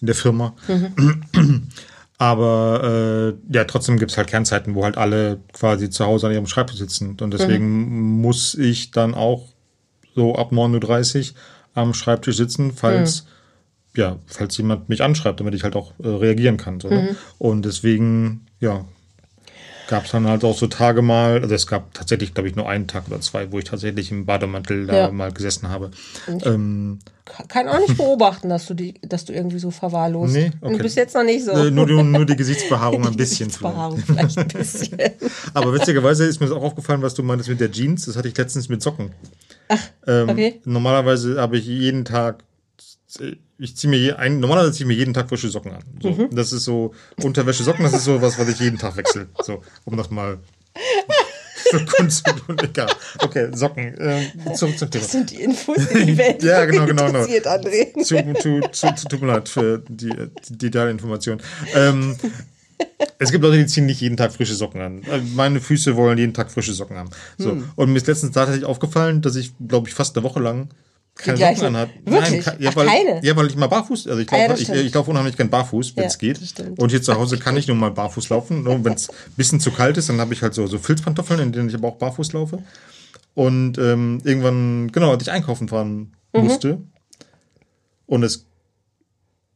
in der Firma. Mhm. Aber äh, ja, trotzdem gibt es halt Kernzeiten, wo halt alle quasi zu Hause an ihrem Schreibtisch sitzen. Und deswegen mhm. muss ich dann auch so ab 9.30 Uhr am Schreibtisch sitzen, falls, mhm. ja, falls jemand mich anschreibt, damit ich halt auch äh, reagieren kann. So, ne? mhm. Und deswegen, ja, gab es dann halt auch so Tage mal, also es gab tatsächlich, glaube ich, nur einen Tag oder zwei, wo ich tatsächlich im Bademantel ja. da mal gesessen habe. Ähm, kann auch nicht beobachten, dass du die, dass du irgendwie so verwahrlost. Nee, okay. Du bist jetzt noch nicht so. Äh, nur, die, nur die (laughs) Gesichtsbehaarung ein bisschen. Gesichtsbehaarung vielleicht ein bisschen. (laughs) Aber witzigerweise ist mir auch aufgefallen, was du meintest mit der Jeans. Das hatte ich letztens mit Socken. Ach, ähm, okay. Normalerweise habe ich jeden Tag ich ziehe mir je, ein, normalerweise ziehe ich mir jeden Tag frische Socken an. So. Mhm. Das ist so Unterwäsche Socken, das ist so was, was ich jeden Tag wechsle. So, um das mal so (laughs) Kunst zu tun. Egal. Okay, Socken. Ähm, zurück zum Thema. Das sind die Infos, die die Welt (laughs) ja, genau, genau, genau. André. Zu, zu, zu, zu, tut mir leid für die, die, die Information. Ähm, es gibt Leute, die ziehen nicht jeden Tag frische Socken an. Äh, meine Füße wollen jeden Tag frische Socken haben. So. Hm. Und mir ist letztens tatsächlich aufgefallen, dass ich, glaube ich, fast eine Woche lang keine gleiche. Socken anhat. Wirklich? Nein, ja, weil, keine? Ja, weil ich mal barfuß, also ich laufe, ah, ja, ich, ich laufe unheimlich gern barfuß, wenn es ja, geht. Und hier zu Hause kann ich nur mal barfuß laufen. Wenn es ein bisschen zu kalt ist, dann habe ich halt so, so Filzpantoffeln, in denen ich aber auch barfuß laufe. Und ähm, irgendwann, genau, als ich einkaufen fahren mhm. musste und es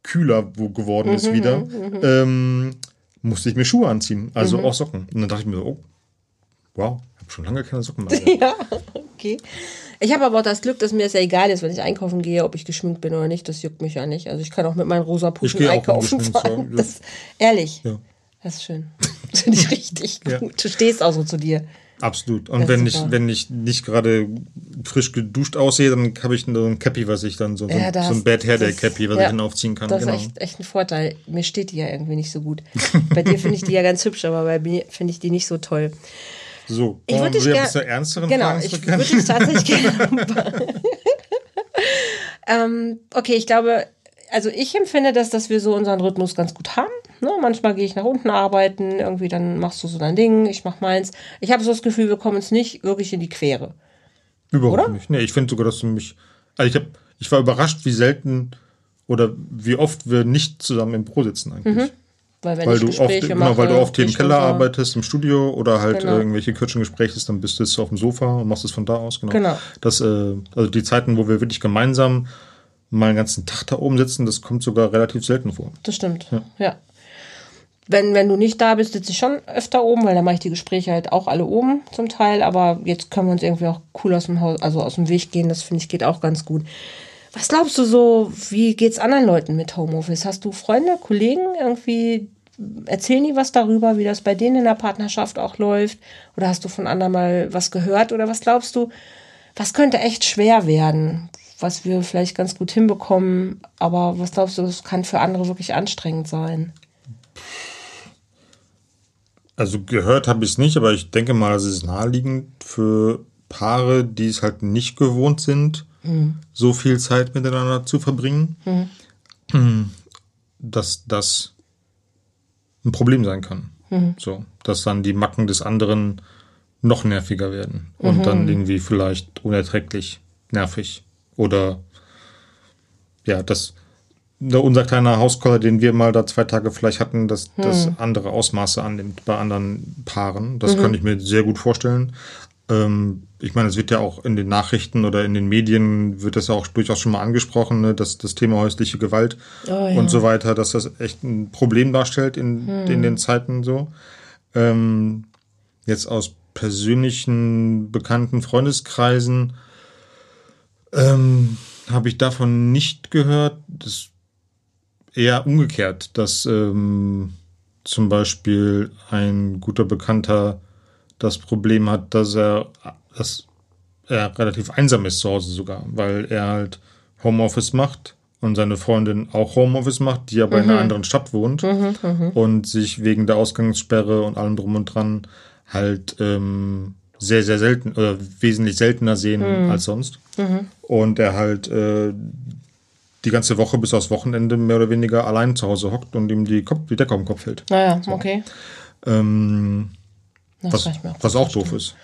kühler geworden mhm, ist wieder, mhm, mhm. ähm, musste ich mir Schuhe anziehen, also mhm. auch Socken. Und dann dachte ich mir so, oh, wow, schon lange keine Socken mehr. (laughs) ja, okay. Ich habe aber auch das Glück, dass mir es ja egal ist, wenn ich einkaufen gehe, ob ich geschminkt bin oder nicht. Das juckt mich ja nicht. Also ich kann auch mit meinen rosa Puschen einkaufen fahren. Das, ehrlich, ja. das ist schön. Das (laughs) finde ich richtig ja. gut. Du stehst auch so zu dir. Absolut. Und wenn ich, wenn ich nicht gerade frisch geduscht aussehe, dann habe ich so ein Cappy, was ich dann so, so, ja, so ein Bad Hair Day Cappy, was ja, ich dann aufziehen kann. Das genau. ist echt, echt ein Vorteil. Mir steht die ja irgendwie nicht so gut. (laughs) bei dir finde ich die ja ganz hübsch, aber bei mir finde ich die nicht so toll. So, ich würde dich gerne zu ernsteren genau, Fragen ich würde dich tatsächlich (laughs) gerne. ähm, okay, ich glaube, also ich empfinde das, dass wir so unseren Rhythmus ganz gut haben. Ne? Manchmal gehe ich nach unten arbeiten, irgendwie dann machst du so dein Ding, ich mach meins. Ich habe so das Gefühl, wir kommen uns nicht wirklich in die Quere. Überhaupt nicht. Nee, ich finde sogar, dass du mich. Also ich, hab, ich war überrascht, wie selten oder wie oft wir nicht zusammen im Büro sitzen eigentlich. Mhm. Weil wenn Weil ich du, oft, Gespräche genau, mache, weil du oft hier im Keller arbeitest, im Studio oder halt Genau. äh, irgendwelche kürzen Gespräche ist, dann bist du jetzt auf dem Sofa und machst es von da aus. Genau. Genau. Das, äh, also die Zeiten, wo wir wirklich gemeinsam mal einen ganzen Tag da oben sitzen, das kommt sogar relativ selten vor. Das stimmt, ja. Wenn, wenn du nicht da bist, sitze ich schon öfter oben, weil dann mache ich die Gespräche halt auch alle oben zum Teil. Aber jetzt können wir uns irgendwie auch cool aus dem Haus, also aus dem Weg gehen. Das finde ich geht auch ganz gut. Was glaubst du so, wie geht's anderen Leuten mit Homeoffice? Hast du Freunde, Kollegen irgendwie? Erzählen die was darüber, wie das bei denen in der Partnerschaft auch läuft? Oder hast du von anderen mal was gehört? Oder was glaubst du, was könnte echt schwer werden, was wir vielleicht ganz gut hinbekommen? Aber was glaubst du, das kann für andere wirklich anstrengend sein? Also gehört habe ich es nicht, aber ich denke mal, es ist naheliegend für Paare, die es halt nicht gewohnt sind, so viel Zeit miteinander zu verbringen, dass das ein Problem sein kann. So, dass dann die Macken des anderen noch nerviger werden und dann irgendwie vielleicht unerträglich nervig oder ja, das na, unser kleiner Hauskoller, den wir mal da zwei Tage vielleicht hatten, dass das andere Ausmaße annimmt bei anderen Paaren. Das kann ich mir sehr gut vorstellen. Ähm, ich meine, es wird ja auch in den Nachrichten oder in den Medien wird das ja auch durchaus schon mal angesprochen, ne, dass das Thema häusliche Gewalt Oh ja. und so weiter, dass das echt ein Problem darstellt in, in den Zeiten so. Ähm, jetzt aus persönlichen bekannten Freundeskreisen ähm, habe ich davon nicht gehört. Das eher umgekehrt, dass ähm, zum Beispiel ein guter Bekannter das Problem hat, dass er, dass er relativ einsam ist zu Hause sogar, weil er halt Homeoffice macht und seine Freundin auch Homeoffice macht, die aber in einer anderen Stadt wohnt und sich wegen der Ausgangssperre und allem drum und dran halt ähm, sehr, sehr selten oder wesentlich seltener sehen als sonst. Und er halt äh, die ganze Woche bis aufs Wochenende mehr oder weniger allein zu Hause hockt und ihm die, Kopf, die Decke auf den Kopf fällt. Naja, okay. Ähm, was, was auch doof ist.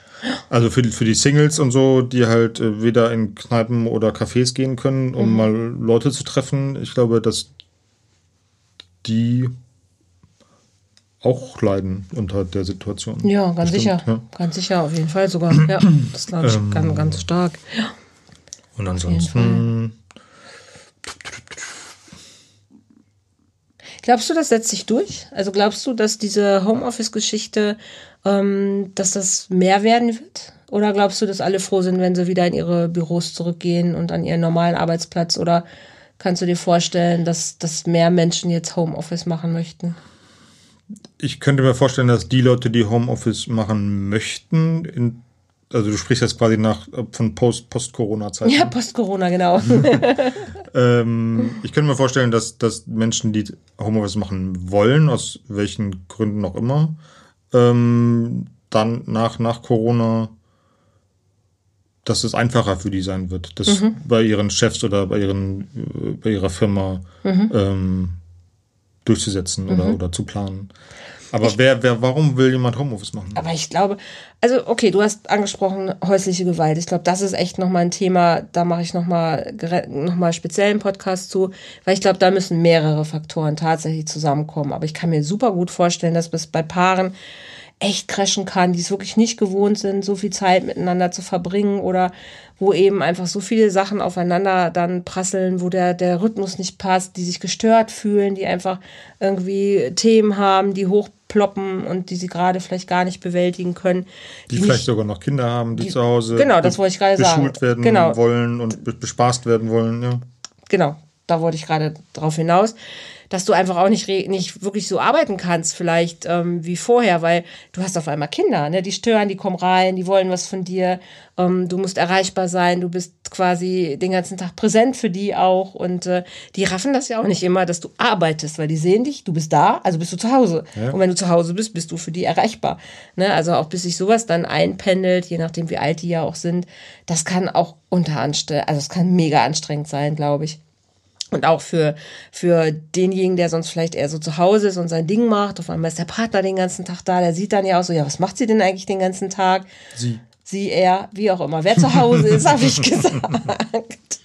Also für die, für die Singles und so, die halt äh, weder in Kneipen oder Cafés gehen können, um mal Leute zu treffen. Ich glaube, dass die auch leiden unter der Situation. Ja, ganz Bestimmt, sicher. ja. Ganz sicher, auf jeden Fall sogar. Ja, das glaube ich Ähm, ganz, ganz stark. Ja. Und ansonsten, Glaubst du, das setzt sich durch? Also glaubst du, dass diese Homeoffice-Geschichte, ähm, dass das mehr werden wird? Oder glaubst du, dass alle froh sind, wenn sie wieder in ihre Büros zurückgehen und an ihren normalen Arbeitsplatz? Oder kannst du dir vorstellen, dass, dass mehr Menschen jetzt Homeoffice machen möchten? ich könnte mir vorstellen, dass die Leute, die Homeoffice machen möchten, in, also du sprichst jetzt quasi nach von Post- Post-Corona-Zeiten. Ja, Post-Corona, genau. (laughs) Ähm, ich könnte mir vorstellen, dass, dass Menschen, die Homeoffice machen wollen, aus welchen Gründen auch immer, ähm, dann nach, nach Corona, dass es einfacher für die sein wird, das bei ihren Chefs oder bei, ihren, äh, bei ihrer Firma ähm, durchzusetzen oder, oder zu planen. Aber wer, wer, warum will jemand Homeoffice machen? Aber ich glaube, also okay, du hast angesprochen häusliche Gewalt. Ich glaube, das ist echt nochmal ein Thema, da mache ich nochmal noch mal speziell einen Podcast zu, weil ich glaube, da müssen mehrere Faktoren tatsächlich zusammenkommen. Aber ich kann mir super gut vorstellen, dass es bei Paaren echt crashen kann, die es wirklich nicht gewohnt sind, so viel Zeit miteinander zu verbringen oder wo eben einfach so viele Sachen aufeinander dann prasseln, wo der, der Rhythmus nicht passt, die sich gestört fühlen, die einfach irgendwie Themen haben, die hochploppen und die sie gerade vielleicht gar nicht bewältigen können. Die, nicht- vielleicht sogar noch Kinder haben, die, zu Hause Genau, das wollte ich gerade sagen. beschult werden Genau. wollen und be bespaßt werden wollen. Ja. genau, da wollte ich gerade drauf hinaus, dass du einfach auch nicht, nicht wirklich so arbeiten kannst, vielleicht ähm, wie vorher, weil du hast auf einmal Kinder, ne? die stören, die kommen rein, die wollen was von dir, ähm, du musst erreichbar sein, du bist quasi den ganzen Tag präsent für die auch und äh, die raffen das ja auch nicht immer, dass du arbeitest, weil die sehen dich, du bist da, also bist du zu Hause. Ja. Und wenn du zu Hause bist, bist du für die erreichbar. Ne? Also auch bis sich sowas dann einpendelt, je nachdem wie alt die ja auch sind, das kann auch unter also es kann mega anstrengend sein, glaube ich. Und auch für, für denjenigen, der sonst vielleicht eher so zu Hause ist und sein Ding macht. Auf einmal ist der Partner den ganzen Tag da. Der sieht dann ja auch so, ja, was macht sie denn eigentlich den ganzen Tag? Sie. Sie, er, wie auch immer. Wer zu Hause ist, (laughs) habe ich gesagt.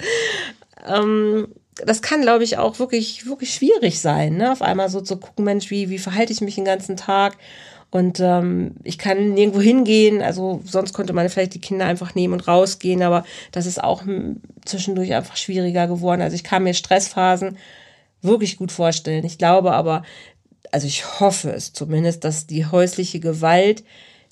ähm, das kann, glaube ich, auch wirklich, wirklich schwierig sein, ne? Auf einmal so zu gucken, Mensch, wie, wie verhalte ich mich den ganzen Tag? Und ähm, ich kann nirgendwo hingehen. Also sonst konnte man vielleicht die Kinder einfach nehmen und rausgehen, aber das ist auch zwischendurch einfach schwieriger geworden. Also ich kann mir Stressphasen wirklich gut vorstellen. Ich glaube aber, also ich hoffe es zumindest, dass die häusliche Gewalt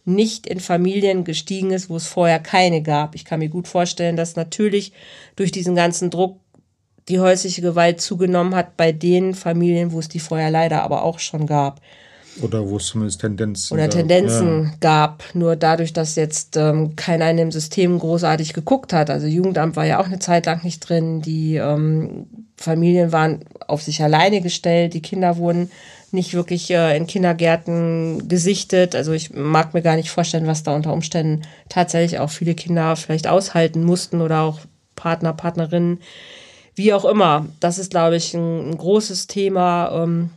nicht in Familien gestiegen ist, wo es vorher keine gab. Ich kann mir gut vorstellen, dass natürlich durch diesen ganzen Druck die häusliche Gewalt zugenommen hat bei den Familien, wo es die vorher leider aber auch schon gab. Oder wo es zumindest Tendenzen Oder gab. Tendenzen Ja. gab. Nur dadurch, dass jetzt ähm, keiner in dem System großartig geguckt hat. Also Jugendamt war ja auch eine Zeit lang nicht drin. Die ähm, Familien waren auf sich alleine gestellt. Die Kinder wurden nicht wirklich äh, in Kindergärten gesichtet. Also ich mag mir gar nicht vorstellen, was da unter Umständen tatsächlich auch viele Kinder vielleicht aushalten mussten oder auch Partner, Partnerinnen, wie auch immer. Das ist, glaube ich, ein, ein großes Thema. Ähm,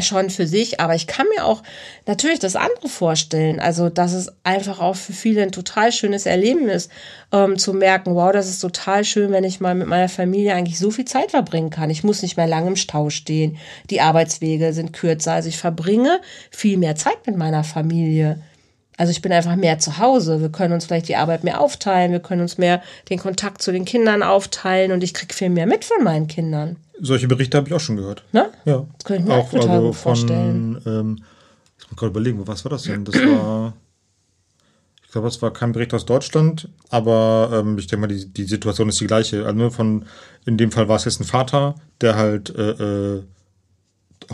schon für sich, aber ich kann mir auch natürlich das andere vorstellen. Also, dass es einfach auch für viele ein total schönes Erleben ist, ähm, zu merken, wow, das ist total schön, wenn ich mal mit meiner Familie eigentlich so viel Zeit verbringen kann. Ich muss nicht mehr lange im Stau stehen. Die Arbeitswege sind kürzer. Also ich verbringe viel mehr Zeit mit meiner Familie. Also ich bin einfach mehr zu Hause. Wir können uns vielleicht die Arbeit mehr aufteilen. Wir können uns mehr den Kontakt zu den Kindern aufteilen und ich kriege viel mehr mit von meinen Kindern. Solche Berichte habe ich auch schon gehört. Ne? Ja. Das könnte ich mir auch total gut vorstellen. Von, ähm, ich muss gerade überlegen, was war das denn? Das war, ich glaube, es war kein Bericht aus Deutschland, aber ähm, ich denke mal, die, die Situation ist die gleiche. Also nur von, in dem Fall war es jetzt ein Vater, der halt äh, äh,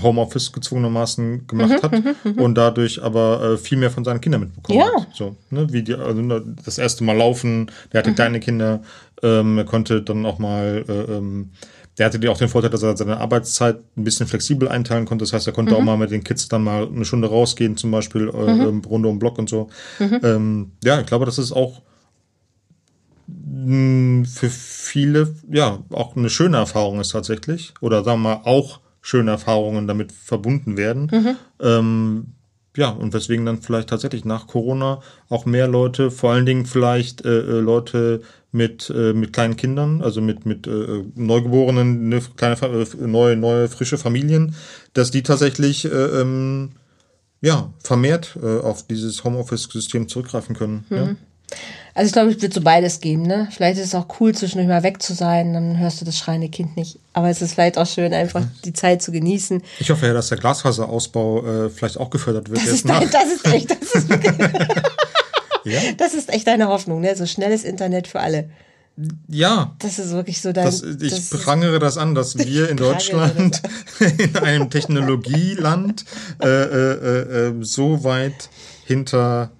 Homeoffice gezwungenermaßen gemacht hat und dadurch aber äh, viel mehr von seinen Kindern mitbekommen Ja. hat. So, ne, wie die, also ne, das erste Mal laufen, der hatte kleine Kinder, ähm, er konnte dann auch mal, äh, ähm, der hatte auch den Vorteil, dass er seine Arbeitszeit ein bisschen flexibel einteilen konnte. Das heißt, er konnte auch mal mit den Kids dann mal eine Stunde rausgehen, zum Beispiel äh, ähm, Runde um Block und so. Ähm, ja, ich glaube, das ist auch mh, für viele, ja, auch eine schöne Erfahrung ist tatsächlich. Oder sagen wir mal, auch schöne Erfahrungen damit verbunden werden. Ähm, ja, und weswegen dann vielleicht tatsächlich nach Corona auch mehr Leute, vor allen Dingen vielleicht äh, äh, Leute mit, äh, mit kleinen Kindern, also mit, mit äh, Neugeborenen, ne, kleine, äh, neue, neue, frische Familien, dass die tatsächlich äh, ähm, ja, vermehrt auf dieses Homeoffice-System zurückgreifen können. Ja. Also ich glaube, es wird so beides geben, ne? Vielleicht ist es auch cool, zwischendurch mal weg zu sein, dann hörst du das schreiende Kind nicht. Aber es ist vielleicht auch schön, einfach die Zeit zu genießen. Ich hoffe ja, dass der Glasfaserausbau äh, vielleicht auch gefördert wird. Das jetzt ist, dein, das ist echt, das ist, (laughs) ja? das ist echt deine Hoffnung, ne? So schnelles Internet für alle. ja, Das ist wirklich so dein. das, ich das prangere das an, dass wir in Deutschland (laughs) in einem Technologieland äh, äh, äh, äh, so weit hinter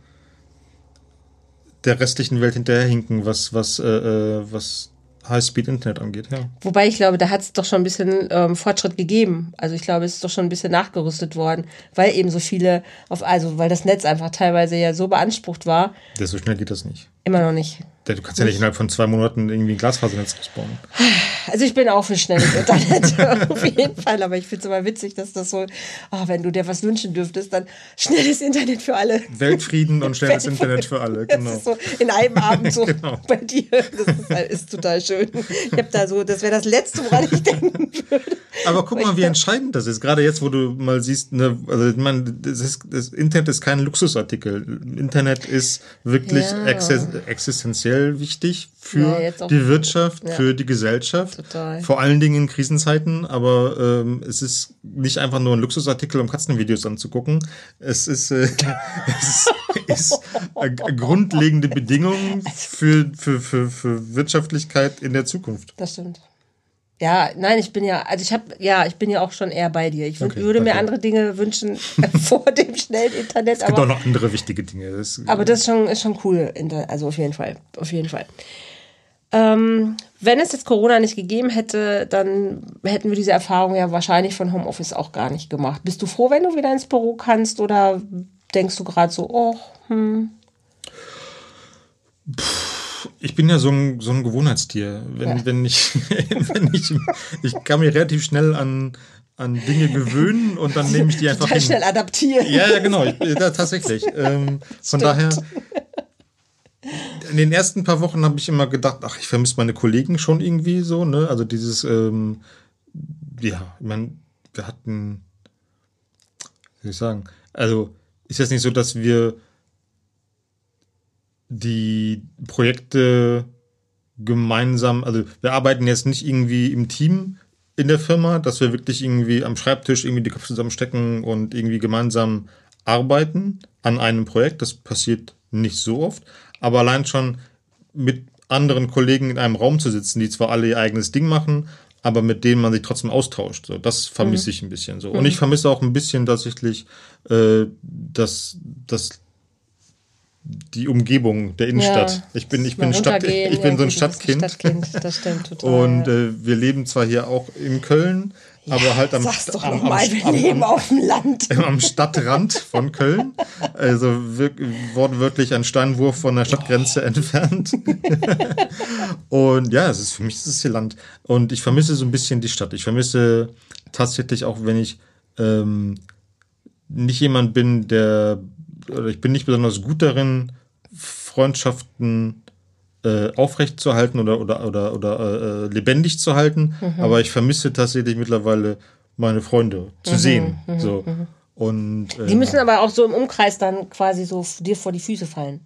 der restlichen Welt hinterherhinken, was, was, äh, äh, was High-Speed-Internet angeht. Ja. Wobei ich glaube, da hat es doch schon ein bisschen ähm, Fortschritt gegeben. Also ich glaube, es ist doch schon ein bisschen nachgerüstet worden, weil eben so viele auf, also weil das Netz einfach teilweise ja so beansprucht war. Ja, so schnell geht das nicht. Immer noch nicht. Du kannst ja nicht innerhalb von zwei Monaten irgendwie ein Glasfasernetz ausbauen. Also ich bin auch für schnelles Internet, (laughs) auf jeden Fall. Aber ich finde es immer witzig, dass das so, oh, wenn du dir was wünschen dürftest, dann schnelles Internet für alle. Weltfrieden und schnelles Internet für alle, Das genau. ist so in einem Abend so (laughs) Genau. bei dir. Das ist, halt- ist total schön. Ich habe da so, das wäre das Letzte, woran ich denken würde. Aber guck mal, wie entscheidend das ist. Gerade jetzt, wo du mal siehst, ne, also ich meine, das, ist, das Internet ist kein Luxusartikel. Internet ist wirklich Ja. exis existenziell wichtig für Ja, die Wirtschaft, Ja. für die Gesellschaft. Total. Vor allen Dingen in Krisenzeiten. Aber ähm, es ist nicht einfach nur ein Luxusartikel, um Katzenvideos anzugucken. Es ist, äh, (laughs) es ist eine (laughs) grundlegende Bedingung für, für, für, für Wirtschaftlichkeit in der Zukunft. Das stimmt. Ja, nein, ich bin ja, also ich habe, ja, ich bin ja auch schon eher bei dir. Ich Okay, würde mir danke. andere Dinge wünschen (laughs) vor dem schnellen Internet, Es gibt auch aber, noch andere wichtige Dinge. Das, aber das ist schon, ist schon cool. Also auf jeden Fall, auf jeden Fall. Ähm, wenn es jetzt Corona nicht gegeben hätte, dann hätten wir diese Erfahrung ja wahrscheinlich von Homeoffice auch gar nicht gemacht. Bist du froh, wenn du wieder ins Büro kannst oder denkst du gerade so, oh, hm, Ich bin ja so ein, so ein Gewohnheitstier. Wenn, ja. wenn ich, (laughs) wenn ich, ich kann mich relativ schnell an, an Dinge gewöhnen und dann nehme ich die einfach Total hin. schnell adaptieren. Ja, ja, genau. Ich, ja, tatsächlich. Ähm, von daher, in den ersten paar Wochen habe ich immer gedacht, ach, ich vermisse meine Kollegen schon irgendwie so, ne? Also dieses, ähm, ja, ich meine, wir hatten, wie soll ich sagen, also ist jetzt nicht so, dass wir die Projekte gemeinsam, also wir arbeiten jetzt nicht irgendwie im Team in der Firma, dass wir wirklich irgendwie am Schreibtisch irgendwie die Köpfe zusammenstecken und irgendwie gemeinsam arbeiten an einem Projekt. Das passiert nicht so oft, aber allein schon mit anderen Kollegen in einem Raum zu sitzen, die zwar alle ihr eigenes Ding machen, aber mit denen man sich trotzdem austauscht. So, das vermisse mhm. ich ein bisschen so. Und ich vermisse auch ein bisschen tatsächlich äh, das, das die Umgebung der Innenstadt. Ja, ich bin, ich bin, Stadt, (laughs) ich bin so ein Stadtkind. Stadtkind. Das stimmt (laughs) total. Und äh, wir leben zwar hier auch in Köln, ja, aber halt am, sag's doch am, mal, wir am, leben auf dem Land. (laughs) am Stadtrand von Köln. Also wortwörtlich ein Steinwurf von der Stadtgrenze entfernt. und ja, es ist für mich ist es hier Land. Und ich vermisse so ein bisschen die Stadt. Ich vermisse tatsächlich auch, wenn ich ähm, nicht jemand bin, der oder ich bin nicht besonders gut darin, Freundschaften äh, aufrechtzuerhalten oder, oder, oder, oder äh, lebendig zu halten. Mhm. Aber ich vermisse tatsächlich mittlerweile meine Freunde zu mhm, sehen. Mhm, so. Mhm. Und, äh, Die müssen aber auch so im Umkreis dann quasi so dir vor die Füße fallen.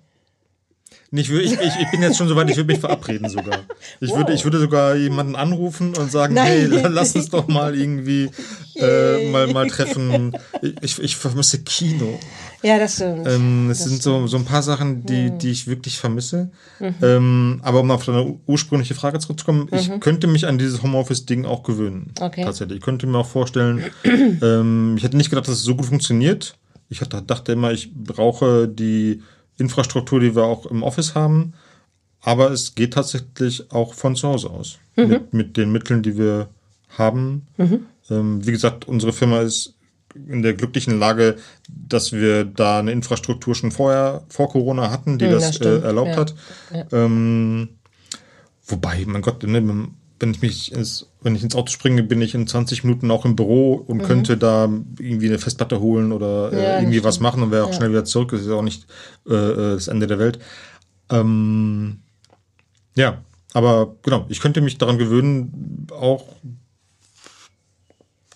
Nicht, ich, ich, ich bin jetzt schon so weit, ich würde mich verabreden sogar. Ich, wow. würde, ich würde sogar jemanden anrufen und sagen, Nein. hey, (laughs) lass uns doch mal irgendwie äh, mal, mal treffen. Ich, ich vermisse Kino. Ja, das stimmt. Ähm, es das sind so, so ein paar Sachen, die, mhm. die ich wirklich vermisse. Mhm. Ähm, aber um auf deine ursprüngliche Frage zurückzukommen, mhm. ich könnte mich an dieses Homeoffice-Ding auch gewöhnen. Okay. Tatsächlich. Ich könnte mir auch vorstellen, ähm, ich hätte nicht gedacht, dass es so gut funktioniert. Ich hatte, dachte immer, ich brauche die Infrastruktur, die wir auch im Office haben. Aber es geht tatsächlich auch von zu Hause aus. Mhm. Mit, mit den Mitteln, die wir haben. Mhm. Ähm, wie gesagt, unsere Firma ist in der glücklichen Lage, dass wir da eine Infrastruktur schon vorher, vor Corona hatten, die hm, das, das äh, erlaubt ja. hat. Ja. Ähm, wobei, mein Gott, ne, wenn ich mich ins, wenn ich ins Auto springe, bin ich in 20 Minuten auch im Büro und mhm. könnte da irgendwie eine Festplatte holen oder äh, ja, irgendwie was machen und wäre auch schnell wieder zurück. Das ist auch nicht äh, äh, das Ende der Welt. Ähm, ja, aber genau, ich könnte mich daran gewöhnen, auch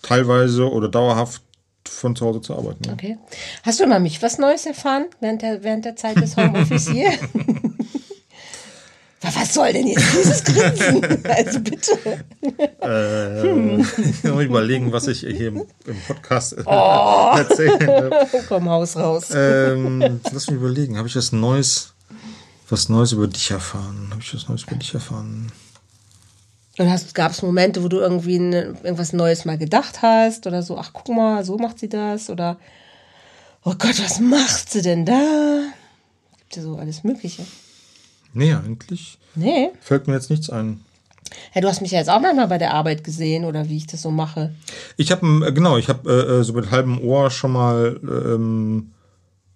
teilweise oder dauerhaft von zu Hause zu arbeiten. Ja. Okay. Hast du mal mich was Neues erfahren während der, während der Zeit des (laughs) Homeoffice hier? (laughs) Was soll denn jetzt dieses Grinsen? (laughs) Also bitte. Äh, hm. (laughs) Ich muss überlegen, was ich hier im, im Podcast oh. (laughs) erzähle. Komm, Haus raus. Ähm, lass mich überlegen, habe ich was Neues, was Neues über dich erfahren? Habe ich was Neues über dich erfahren? Dann gab es Momente, wo du irgendwie ne, irgendwas Neues mal gedacht hast oder so, ach guck mal, so macht sie das oder oh Gott, was macht sie denn da? Gibt ja so alles Mögliche. Nee, eigentlich nee. fällt mir jetzt nichts ein. Ja, du hast mich ja jetzt auch manchmal bei der Arbeit gesehen oder wie ich das so mache. Ich habe, äh, genau, ich habe äh, äh, so mit halbem Ohr schon mal ähm,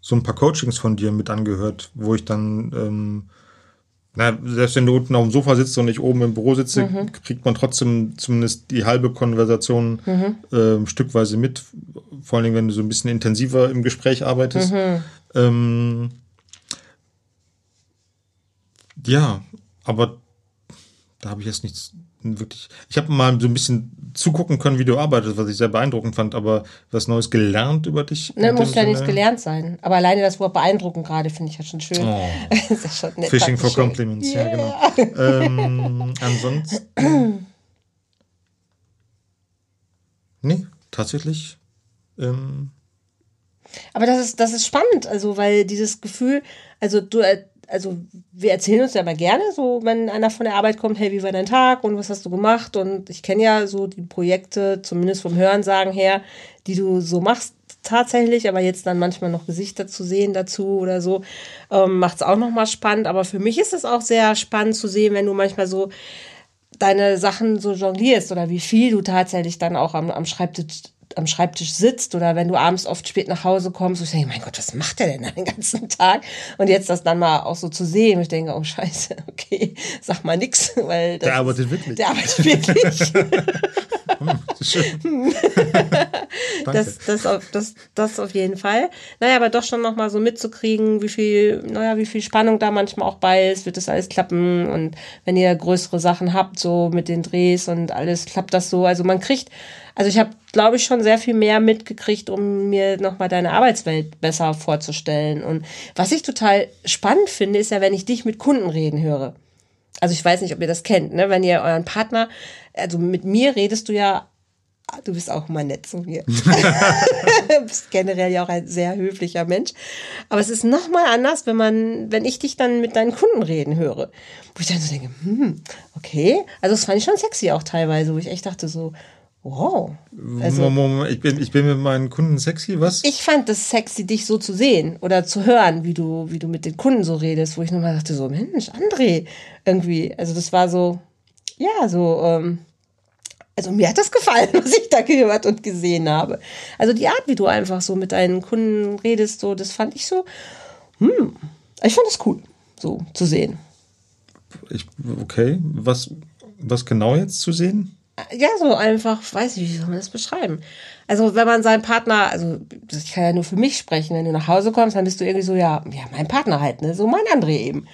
so ein paar Coachings von dir mit angehört, wo ich dann ähm, na, selbst wenn du unten auf dem Sofa sitzt und ich oben im Büro sitze, mhm. kriegt man trotzdem zumindest die halbe Konversation mhm. äh, stückweise mit. Vor allen Dingen, wenn du so ein bisschen intensiver im Gespräch arbeitest. Mhm. Ähm, ja, aber da habe ich jetzt nichts wirklich. Ich habe mal so ein bisschen zugucken können, wie du arbeitest, was ich sehr beeindruckend fand, aber was Neues gelernt über dich? Ne, muss ja nichts gelernt sein. Aber alleine das Wort beeindruckend gerade finde ich ja schon schön. Oh. (laughs) ja schon nett, Fishing for Compliments, yeah. ja, genau. ähm, ansonsten. nee, tatsächlich. Ähm, aber das ist, das ist spannend, also, weil dieses Gefühl, also du äh, also wir erzählen uns ja immer gerne, so wenn einer von der Arbeit kommt, hey, wie war dein Tag und was hast du gemacht? Und ich kenne ja so die Projekte, zumindest vom Hörensagen her, die du so machst tatsächlich, aber jetzt dann manchmal noch Gesichter zu sehen dazu oder so, ähm, macht es auch nochmal spannend. Aber für mich ist es auch sehr spannend zu sehen, wenn du manchmal so deine Sachen so jonglierst oder wie viel du tatsächlich dann auch am, am Schreibtisch am Schreibtisch sitzt oder wenn du abends oft spät nach Hause kommst, ich denke, mein Gott, was macht der denn den ganzen Tag? Und jetzt das dann mal auch so zu sehen, ich denke, oh Scheiße, (laughs) okay, sag mal nix, weil das Der arbeitet wirklich. Der arbeitet wirklich. (laughs) Schön. (laughs) das, das, auf, das, das auf jeden Fall. Naja, aber doch schon nochmal so mitzukriegen, wie viel, naja, wie viel Spannung da manchmal auch bei ist, wird das alles klappen und wenn ihr größere Sachen habt, so mit den Drehs und alles, klappt das so. Also man kriegt, also ich habe, glaube ich, schon sehr viel mehr mitgekriegt, um mir nochmal deine Arbeitswelt besser vorzustellen. Und was ich total spannend finde, ist ja, wenn ich dich mit Kunden reden höre. Also ich weiß nicht, ob ihr das kennt, ne? Wenn ihr euren Partner, also mit mir redest du ja, du bist auch mal nett zu mir. (laughs) (laughs) du bist generell ja auch ein sehr höflicher Mensch. Aber es ist nochmal anders, wenn man, wenn ich dich dann mit deinen Kunden reden höre. Wo ich dann so denke, hm, okay. Also das fand ich schon sexy auch teilweise, wo ich echt dachte so, wow. Also, Moment, ich, bin, ich bin mit meinen Kunden sexy, was? ich fand das sexy, dich so zu sehen oder zu hören, wie du, wie du mit den Kunden so redest, wo ich nochmal dachte, so, Mensch, André, irgendwie. Also das war so, ja, so, ähm, also mir hat das gefallen, (laughs) was ich da gehört und gesehen habe. Also die Art, wie du einfach so mit deinen Kunden redest, so, das fand ich so, hm, ich fand das cool, so zu sehen. Ich, okay, was, was genau jetzt zu sehen? Ja, so einfach, weiß ich, wie soll man das beschreiben? Also, wenn man seinen Partner, also, ich kann ja nur für mich sprechen, wenn du nach Hause kommst, dann bist du irgendwie so, ja, ja, mein Partner halt, ne, so mein André eben.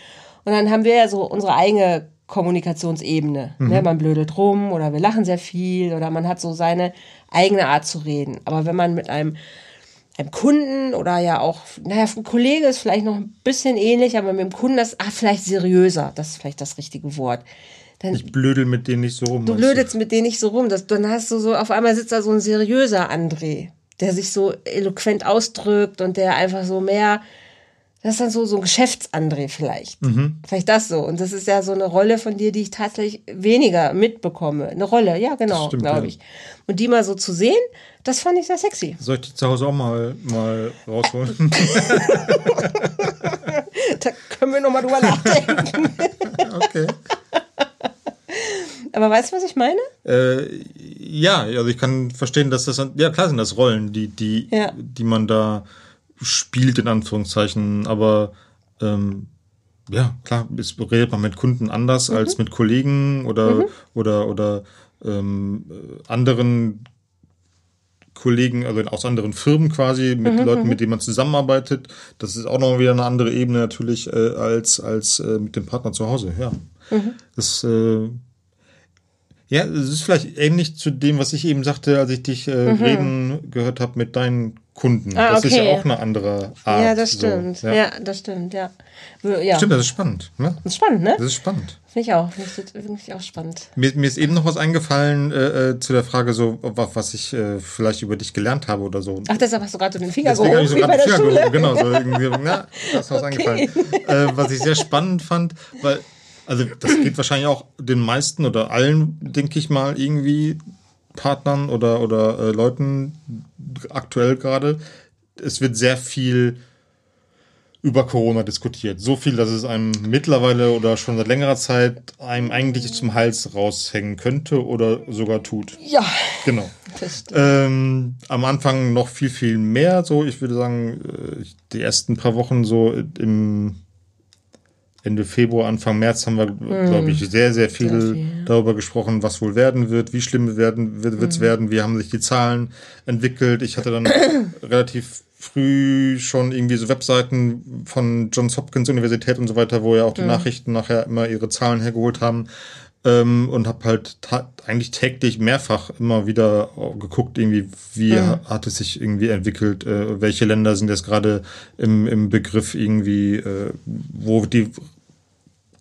Und dann haben wir ja so unsere eigene Kommunikationsebene. Ne? Man blödelt rum oder wir lachen sehr viel oder man hat so seine eigene Art zu reden. Aber wenn man mit einem einem Kunden oder ja auch, naja, ein Kollege ist vielleicht noch ein bisschen ähnlich, aber mit dem Kunden das, ah, vielleicht seriöser, das ist vielleicht das richtige Wort. Dann, Ich blödel mit denen nicht so rum. Du blödelst mit denen nicht so rum. Das, dann hast du so, auf einmal sitzt da so ein seriöser André, der sich so eloquent ausdrückt und der einfach so mehr, das ist dann so, so ein Geschäfts-André vielleicht. Mhm. Vielleicht das so. Und das ist ja so eine Rolle von dir, die ich tatsächlich weniger mitbekomme. Eine Rolle, ja, genau, glaube ja. ich. Und die mal so zu sehen, das fand ich sehr sexy. Soll ich die zu Hause auch mal, mal rausholen? (laughs) Da können wir nochmal drüber nachdenken. (laughs) okay. Aber weißt du, was ich meine? Äh, ja, also ich kann verstehen, dass das, ja klar sind das Rollen, die, die, Ja. die man da spielt, in Anführungszeichen, aber ähm, ja, klar, es redet man mit Kunden anders als mit Kollegen oder, oder, oder ähm, äh, anderen Kollegen, also aus anderen Firmen quasi, mit Leuten, mit denen man zusammenarbeitet. Das ist auch noch wieder eine andere Ebene natürlich äh, als, als äh, mit dem Partner zu Hause, ja. Das äh, ja, es ist vielleicht ähnlich zu dem, was ich eben sagte, als ich dich äh, reden gehört habe mit deinen Kunden. Mhm. Ah, das ist ja okay. auch eine andere Art. ja, das so, stimmt. ja. ja. das stimmt, ja. ja. Stimmt, das ist spannend. Ne? Das ist spannend, ne? Das ist spannend. Finde ich auch. Finde ich, auch spannend. Mir, mir ist eben noch was eingefallen äh, äh, zu der Frage, so wa- was ich äh, vielleicht über dich gelernt habe oder so. Ach, deshalb hast du gerade so den Finger Deswegen habe ich gehoben, so gerade der die Finger Schule. gehoben. Genau, so irgendwie, ja, das ist was (laughs) eingefallen. Äh, was ich sehr spannend fand, weil, also das geht wahrscheinlich auch den meisten oder allen, denke ich mal, irgendwie Partnern oder, oder äh, Leuten aktuell gerade. Es wird sehr viel über Corona diskutiert. So viel, dass es einem mittlerweile oder schon seit längerer Zeit einem eigentlich zum Hals raushängen könnte oder sogar tut. Ja, Genau. Ähm, am Anfang noch viel, viel mehr. So, ich würde sagen, äh, die ersten paar Wochen so im Ende Februar, Anfang März haben wir, glaube ich, sehr, sehr viel, Sehr viel. darüber gesprochen, was wohl werden wird, wie schlimm werden, wird es werden, wie haben sich die Zahlen entwickelt. Ich hatte dann (coughs) relativ früh schon irgendwie so Webseiten von Johns Hopkins Universität und so weiter, wo ja auch die Nachrichten nachher immer ihre Zahlen hergeholt haben ähm, und habe halt eigentlich täglich mehrfach immer wieder geguckt, irgendwie, wie ha- hat es sich irgendwie entwickelt, äh, welche Länder sind jetzt gerade im, im Begriff irgendwie, äh, wo die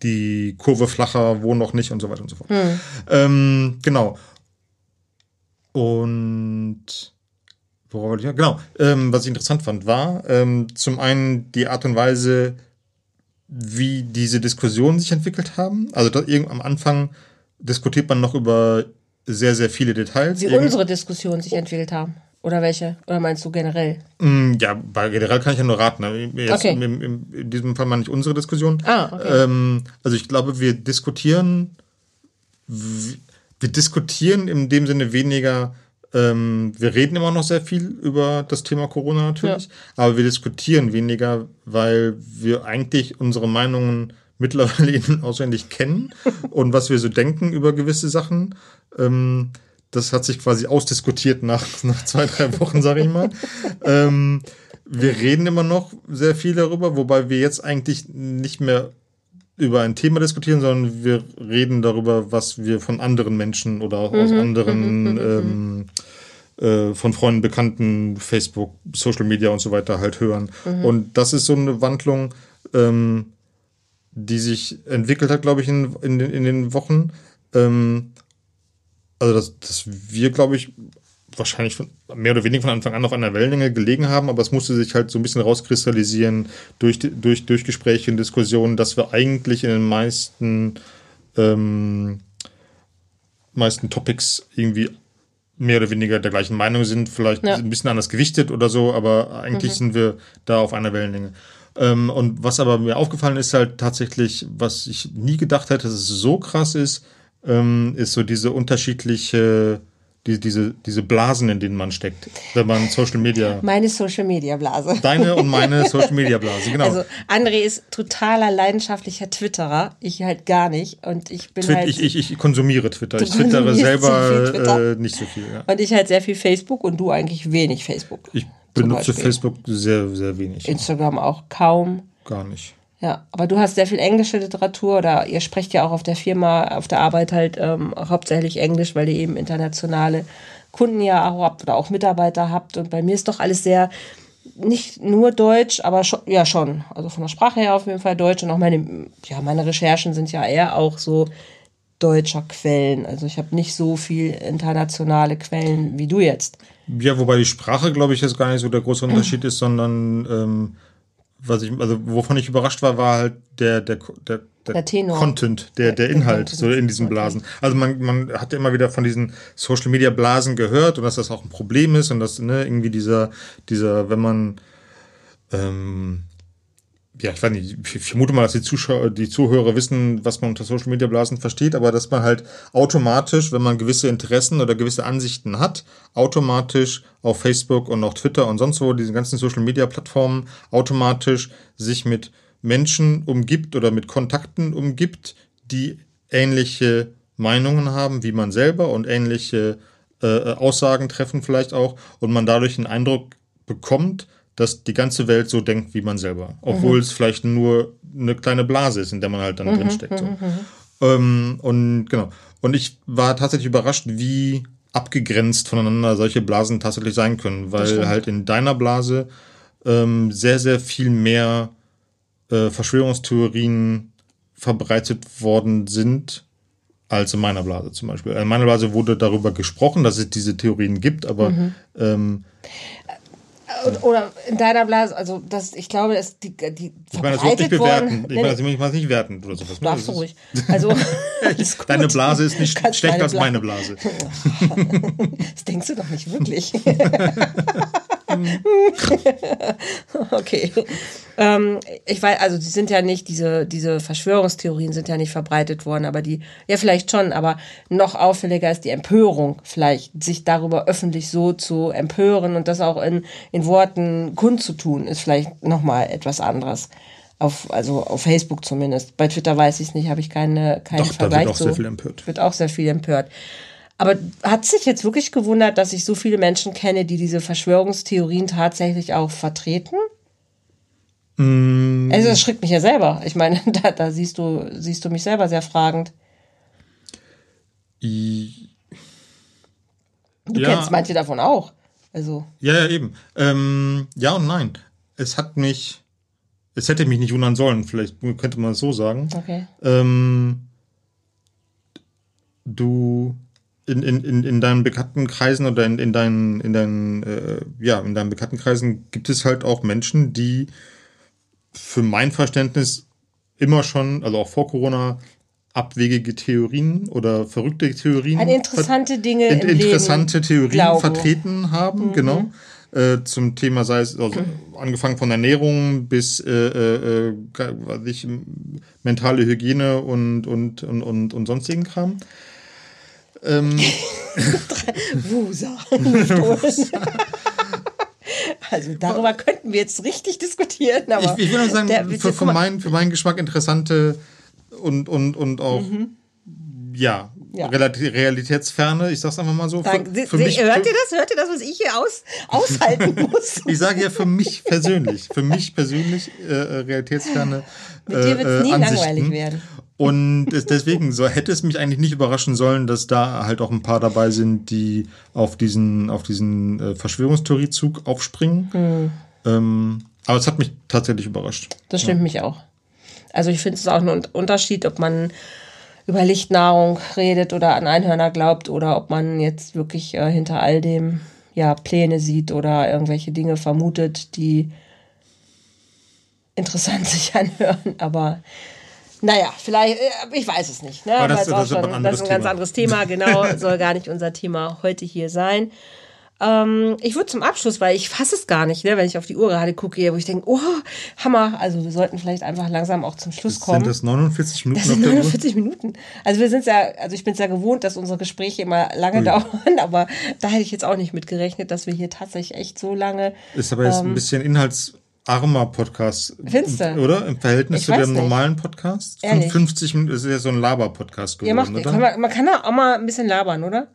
die Kurve flacher, wo noch nicht und so weiter und so fort. Ähm, genau. Und worauf wollte ich? ja, Genau. Ähm, was ich interessant fand, war ähm, zum einen die Art und Weise, wie diese Diskussionen sich entwickelt haben. Also da, irgend, am Anfang diskutiert man noch über sehr, sehr viele Details. Wie Irgend- unsere Diskussionen sich entwickelt haben. Oder welche? Oder meinst du generell? Mm, Ja, bei generell kann ich ja nur raten. ne? Jetzt Okay. im, im, in diesem Fall mal nicht unsere Diskussion. Ah, okay. ähm, also ich glaube, wir diskutieren, wir diskutieren in dem Sinne weniger Ähm, wir reden immer noch sehr viel über das Thema Corona natürlich, ja. aber wir diskutieren weniger, weil wir eigentlich unsere Meinungen (laughs) mittlerweile eben auswendig kennen (laughs) und was wir so denken über gewisse Sachen. Ähm, das hat sich quasi ausdiskutiert nach, nach zwei, drei Wochen, sage ich mal. ähm, wir reden immer noch sehr viel darüber, wobei wir jetzt eigentlich nicht mehr über ein Thema diskutieren, sondern wir reden darüber, was wir von anderen Menschen oder auch aus mhm. anderen, mhm. Mhm. ähm, äh, von Freunden, Bekannten, Facebook, Social Media und so weiter halt hören. Mhm. Und das ist so eine Wandlung, ähm, die sich entwickelt hat, glaube ich, in, in, in den Wochen. Ähm, also, dass, dass wir, glaube ich, wahrscheinlich von, mehr oder weniger von Anfang an auf einer Wellenlänge gelegen haben, aber es musste sich halt so ein bisschen rauskristallisieren durch, durch, durch Gespräche und Diskussionen, dass wir eigentlich in den meisten, ähm, meisten Topics irgendwie mehr oder weniger der gleichen Meinung sind, vielleicht ja. ein bisschen anders gewichtet oder so, aber eigentlich mhm. sind wir da auf einer Wellenlänge. Ähm, und was aber mir aufgefallen ist, halt tatsächlich, was ich nie gedacht hätte, dass es so krass ist, ähm, ist so diese unterschiedliche die, diese, diese Blasen, in denen man steckt, wenn man Social Media. Meine Social Media Blase. Deine und meine (laughs) Social Media Blase, genau. Also André ist totaler leidenschaftlicher Twitterer, ich halt gar nicht. Und ich bin Twit halt. Ich, ich, ich konsumiere Twitter. Ich twittere selber Twitter. Äh, nicht so viel. Ja. Und ich halt sehr viel Facebook und du eigentlich wenig Facebook. Ich benutze Facebook sehr, sehr wenig. Instagram auch kaum. Gar nicht. Ja, aber du hast sehr viel englische Literatur oder ihr sprecht ja auch auf der Firma, auf der Arbeit halt ähm, hauptsächlich Englisch, weil ihr eben internationale Kunden ja auch habt oder auch Mitarbeiter habt. Und bei mir ist doch alles sehr, nicht nur Deutsch, aber schon, ja schon. Also von der Sprache her auf jeden Fall Deutsch. Und auch meine, ja, meine Recherchen sind ja eher auch so deutscher Quellen. Also ich habe nicht so viel internationale Quellen wie du jetzt. Ja, wobei die Sprache, glaube ich, jetzt gar nicht so der große (clears throat) Unterschied ist, sondern ähm, was ich, also wovon ich überrascht war, war halt der, der, der, der, der Content, der, der Inhalt, so in diesen Blasen. Also man, man hat ja immer wieder von diesen Social Media Blasen gehört und dass das auch ein Problem ist und dass, ne, irgendwie dieser, dieser, wenn man, ähm, ja, ich weiß nicht, ich vermute mal, dass die Zuschauer, die Zuhörer wissen, was man unter Social Media Blasen versteht, aber dass man halt automatisch, wenn man gewisse Interessen oder gewisse Ansichten hat, automatisch auf Facebook und auch Twitter und sonst wo, diese ganzen Social Media Plattformen, automatisch sich mit Menschen umgibt oder mit Kontakten umgibt, die ähnliche Meinungen haben wie man selber und ähnliche äh, Aussagen treffen vielleicht auch und man dadurch einen Eindruck bekommt, dass die ganze Welt so denkt wie man selber. Obwohl mhm. es vielleicht nur eine kleine Blase ist, in der man halt dann mhm. drinsteckt. So. Mhm, mhm. Ähm, und genau. Und ich war tatsächlich überrascht, wie abgegrenzt voneinander solche Blasen tatsächlich sein können, weil halt in deiner Blase ähm, sehr, sehr viel mehr äh, Verschwörungstheorien verbreitet worden sind als in meiner Blase zum Beispiel. In meiner Blase wurde darüber gesprochen, dass es diese Theorien gibt, aber mhm. ähm, oder in deiner Blase, also das, ich glaube, dass die, die ich meine, das wird nicht bewerten. Ich meine, das ich meine nicht werten oder sowas. Ne? Darfst du ruhig. Also, (laughs) Deine Blase ist nicht schlechter als meine Blase. (laughs) das denkst du doch nicht wirklich. (laughs) (laughs) okay. Ähm, ich weiß, also die sind ja nicht, diese, diese Verschwörungstheorien sind ja nicht verbreitet worden, aber die, ja vielleicht schon, aber noch auffälliger ist die Empörung, vielleicht sich darüber öffentlich so zu empören und das auch in, in Worten kundzutun, ist vielleicht nochmal etwas anderes. Auf, also auf Facebook zumindest. Bei Twitter weiß ich es nicht, habe ich keine, keinen Doch, Vergleich. Da wird auch so. sehr viel empört. Wird auch sehr viel empört. Aber hat sich jetzt wirklich gewundert, dass ich so viele Menschen kenne, die diese Verschwörungstheorien tatsächlich auch vertreten? Mm. Also das schreckt mich ja selber. Ich meine, (laughs) da, da siehst du, siehst du mich selber sehr fragend. I du ja. kennst manche davon auch. Also. Ja, ja, eben. Ähm, ja und nein. Es hat mich, es hätte mich nicht wundern sollen, vielleicht könnte man es so sagen. Okay. Ähm, du in, in, in deinen bekannten Kreisen oder in, in deinen, in deinen, äh, ja, in deinen bekannten Kreisen gibt es halt auch Menschen, die für mein Verständnis immer schon, also auch vor Corona, abwegige Theorien oder verrückte Theorien. Eine interessante Dinge. In, interessante Leben Theorien glauben. vertreten haben, mhm. genau. Äh, zum Thema, sei es also angefangen von Ernährung bis äh, äh, äh was ich, mentale Hygiene und, und, und, und, und sonstigen Kram. Ähm, (laughs) Wusa. (laughs) Also darüber könnten wir jetzt richtig diskutieren. Aber Ich, ich nur sagen, der- für, für, mein, für meinen Geschmack interessante und, und, und auch, ja, Mhm. Ja. relati- realitätsferne, ich sag's einfach mal so. Für, für Sie- mich, hört ihr das? Hört ihr das, was ich hier aus, aushalten (laughs) muss? ich sage ja für mich persönlich, für mich persönlich äh, äh, realitätsferne Mit dir wird es äh, nie Ansichten. langweilig werden. Und es, deswegen so hätte es mich eigentlich nicht überraschen sollen, dass da halt auch ein paar dabei sind, die auf diesen auf diesen äh, Verschwörungstheoriezug aufspringen. Hm. Ähm, aber es hat mich tatsächlich überrascht. Das stimmt mich auch. Also ich finde es auch ein Un- Unterschied, ob man über Lichtnahrung redet oder an Einhörner glaubt oder ob man jetzt wirklich äh, hinter all dem ja Pläne sieht oder irgendwelche Dinge vermutet, die interessant (laughs) sich anhören. Aber naja, vielleicht, äh, ich weiß es nicht. Ne? Aber das- das ist schon- ein das ist ein ganz anderes anderes Thema, genau, (laughs) soll gar nicht unser Thema heute hier sein. Ähm, ich würde zum Abschluss, weil ich fasse es gar nicht, ne, wenn ich auf die Uhr gerade gucke, wo ich denke, oh, Hammer, also wir sollten vielleicht einfach langsam auch zum Schluss kommen. Sind das 49 Minuten Das sind der Uhr? 49 Minuten. Also wir sind ja, also ich bin es ja gewohnt, dass unsere Gespräche immer lange dauern, aber da hätte ich jetzt auch nicht mit gerechnet, dass wir hier tatsächlich echt so lange. Ist aber jetzt ein bisschen inhaltsarmer Podcast. Findest du? Oder? Im Verhältnis Ich zu dem nicht. normalen Podcast? Ehrlich? 50 Minuten ist ja so ein Laber-Podcast geworden, macht, oder? kann man, man kann da auch mal ein bisschen labern, oder?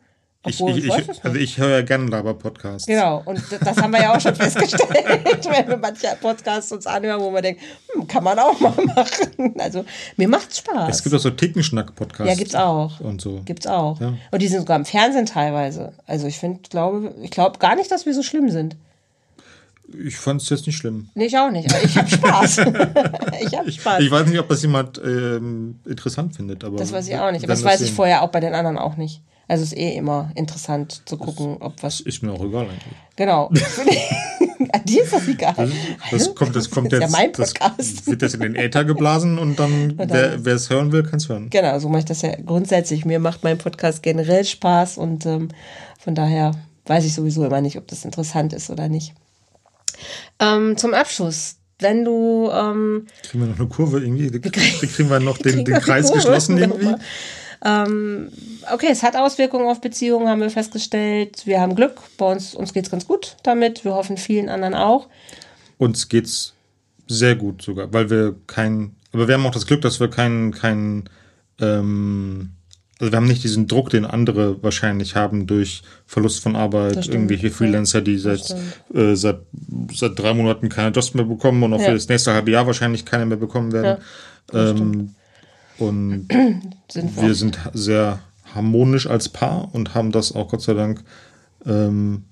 ich, Obwohl, ich, ich, es also ich höre ja gerne Laber-Podcasts. Genau, und das haben wir ja auch schon (laughs) festgestellt, (laughs) wenn wir manche Podcasts uns anhören, wo man denkt, hm, kann man auch mal (laughs) machen. Also mir macht's Spaß. Es gibt auch so Tickenschnack-Podcasts. Ja, gibt's auch. Und so. Gibt's auch. Ja. Und die sind sogar im Fernsehen teilweise. Also ich finde, glaube, ich glaube gar nicht, dass wir so schlimm sind. Ich fand es jetzt nicht schlimm. Nee, ich auch nicht. Aber ich habe Spaß. (laughs) ich habe Spaß. Ich weiß nicht, ob das jemand ähm, interessant findet. Aber das weiß ich auch nicht. Aber das wir weiß ich sehen. vorher auch bei den anderen auch nicht. Also es ist eh immer interessant zu gucken, ob was. Ist mir auch egal eigentlich. Genau. (laughs) An dir ist das egal. Das kommt, das kommt jetzt. ja mein das Podcast. wird jetzt in den Äther geblasen und dann, dann- wer wer es hören will, kann es hören. Genau, so mache ich das ja grundsätzlich. Mir macht mein Podcast generell Spaß und ähm, von daher weiß ich sowieso immer nicht, ob das interessant ist oder nicht. Ähm, zum Abschluss, wenn du ähm, Kriegen wir noch eine Kurve irgendwie? Wie kriegen wir noch den, den Kreis Kurve geschlossen irgendwie? Ähm, okay, es hat Auswirkungen auf Beziehungen, haben wir festgestellt. Wir haben Glück, bei uns, uns geht's ganz gut damit. Wir hoffen vielen anderen auch. Uns geht's sehr gut sogar, weil wir kein, aber wir haben auch das Glück, dass wir keinen, keinen, ähm, also wir haben nicht diesen Druck, den andere wahrscheinlich haben durch Verlust von Arbeit, irgendwelche Freelancer, die seit, äh, seit, seit drei Monaten keine Jobs mehr bekommen und auch Ja. für das nächste halbe Jahr wahrscheinlich keine mehr bekommen werden. ähm, und (clears throat) Sind wir. wir sind sehr harmonisch als Paar und haben das auch Gott sei Dank ähm,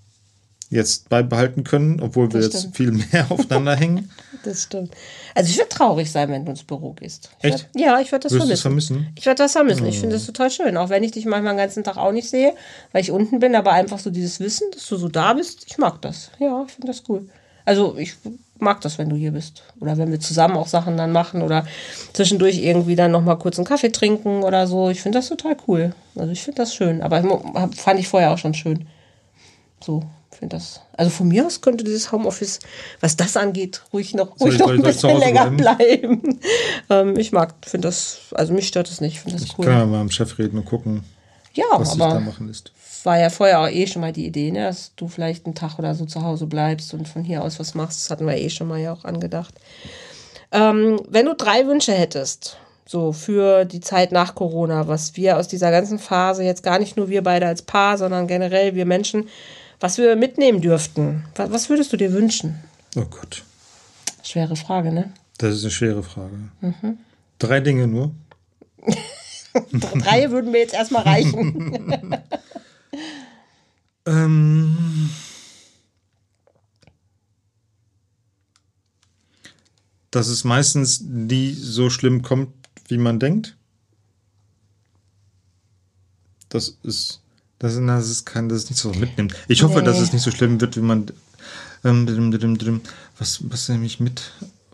jetzt beibehalten können, obwohl wir Das jetzt stimmt. viel mehr (laughs) aufeinander hängen. Das stimmt. Also ich würde traurig sein, wenn du ins Büro gehst. Ich Echt? Würd, ja, ich würde das es vermissen. Ich würde das vermissen. Ich finde das total schön. Auch wenn ich dich manchmal den ganzen Tag auch nicht sehe, weil ich unten bin, aber einfach so dieses Wissen, dass du so da bist, ich mag das. Ja, ich finde das cool. Also ich mag das, wenn du hier bist. Oder wenn wir zusammen auch Sachen dann machen oder zwischendurch irgendwie dann nochmal kurz einen Kaffee trinken oder so. Ich finde das total cool. Also ich finde das schön. Aber fand ich vorher auch schon schön. So, finde das. Also von mir aus könnte dieses Homeoffice, was das angeht, ruhig noch, Soll ruhig ich- noch soll ein ich- soll ich bisschen länger bleiben? bleiben. ähm, ich mag, finde das, also mich stört das nicht, finde das cool. Können wir mal dem Chef reden und gucken, ja, was sich da aber machen lässt. war ja vorher auch eh schon mal die Idee, ne, dass du vielleicht einen Tag oder so zu Hause bleibst und von hier aus was machst. Das hatten wir eh schon mal ja auch angedacht. Ähm, wenn du drei Wünsche hättest, so für die Zeit nach Corona, was wir aus dieser ganzen Phase, jetzt gar nicht nur wir beide als Paar, sondern generell wir Menschen, was wir mitnehmen dürften, was, würdest du dir wünschen? Oh Gott, Schwere Frage, ne? das ist eine schwere Frage. Mhm. Drei Dinge nur. (laughs) Drei würden mir jetzt erstmal reichen. (laughs) Ähm, dass es meistens nie so schlimm kommt, wie man denkt. Das ist, das ist, das ist kein, das ist nicht so was mitnimmt. Ich hoffe, Nee. dass es nicht so schlimm wird, wie man. Ähm, was, was nehme ich mit?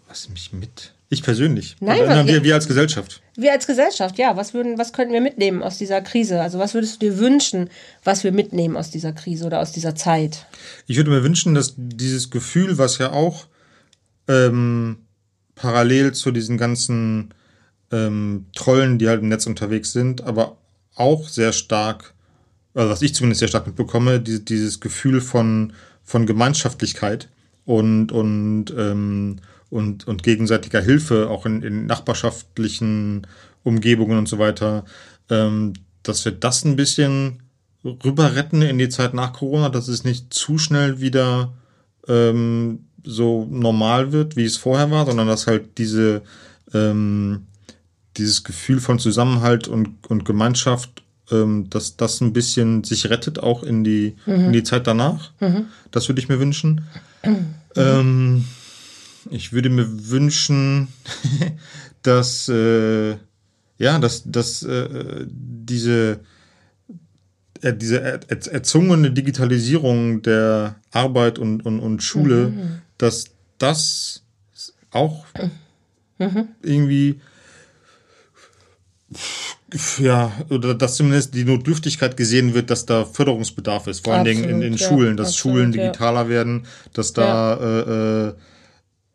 Was nehme ich mit? Ich persönlich. Nein, was- wir, wir als Gesellschaft. Wir als Gesellschaft, ja, was würden, was könnten wir mitnehmen aus dieser Krise? Also was würdest du dir wünschen, was wir mitnehmen aus dieser Krise oder aus dieser Zeit? Ich würde mir wünschen, dass dieses Gefühl, was ja auch ähm, parallel zu diesen ganzen ähm, Trollen, die halt im Netz unterwegs sind, aber auch sehr stark also was ich zumindest sehr stark mitbekomme, die, dieses Gefühl von, von Gemeinschaftlichkeit und, und, ähm, und, und gegenseitiger Hilfe, auch in, in nachbarschaftlichen Umgebungen und so weiter, ähm, dass wir das ein bisschen rüber retten in die Zeit nach Corona, dass es nicht zu schnell wieder ähm, so normal wird, wie es vorher war, sondern dass halt diese ähm, dieses Gefühl von Zusammenhalt und, und Gemeinschaft, ähm, dass das ein bisschen sich rettet, auch in die, mhm. in die Zeit danach. Mhm. Das würde ich mir wünschen. Mhm. Ähm, ich würde mir wünschen, (laughs) dass äh, ja, dass, dass äh, diese äh, diese er, erzwungene Digitalisierung der Arbeit und, und, und Schule, mhm. dass das auch mhm. irgendwie ja, oder dass zumindest die Notdürftigkeit gesehen wird, dass da Förderungsbedarf ist, vor allen Dingen in, in ja, Schulen, dass absolut, Schulen digitaler ja. werden, dass da ja. Äh, äh,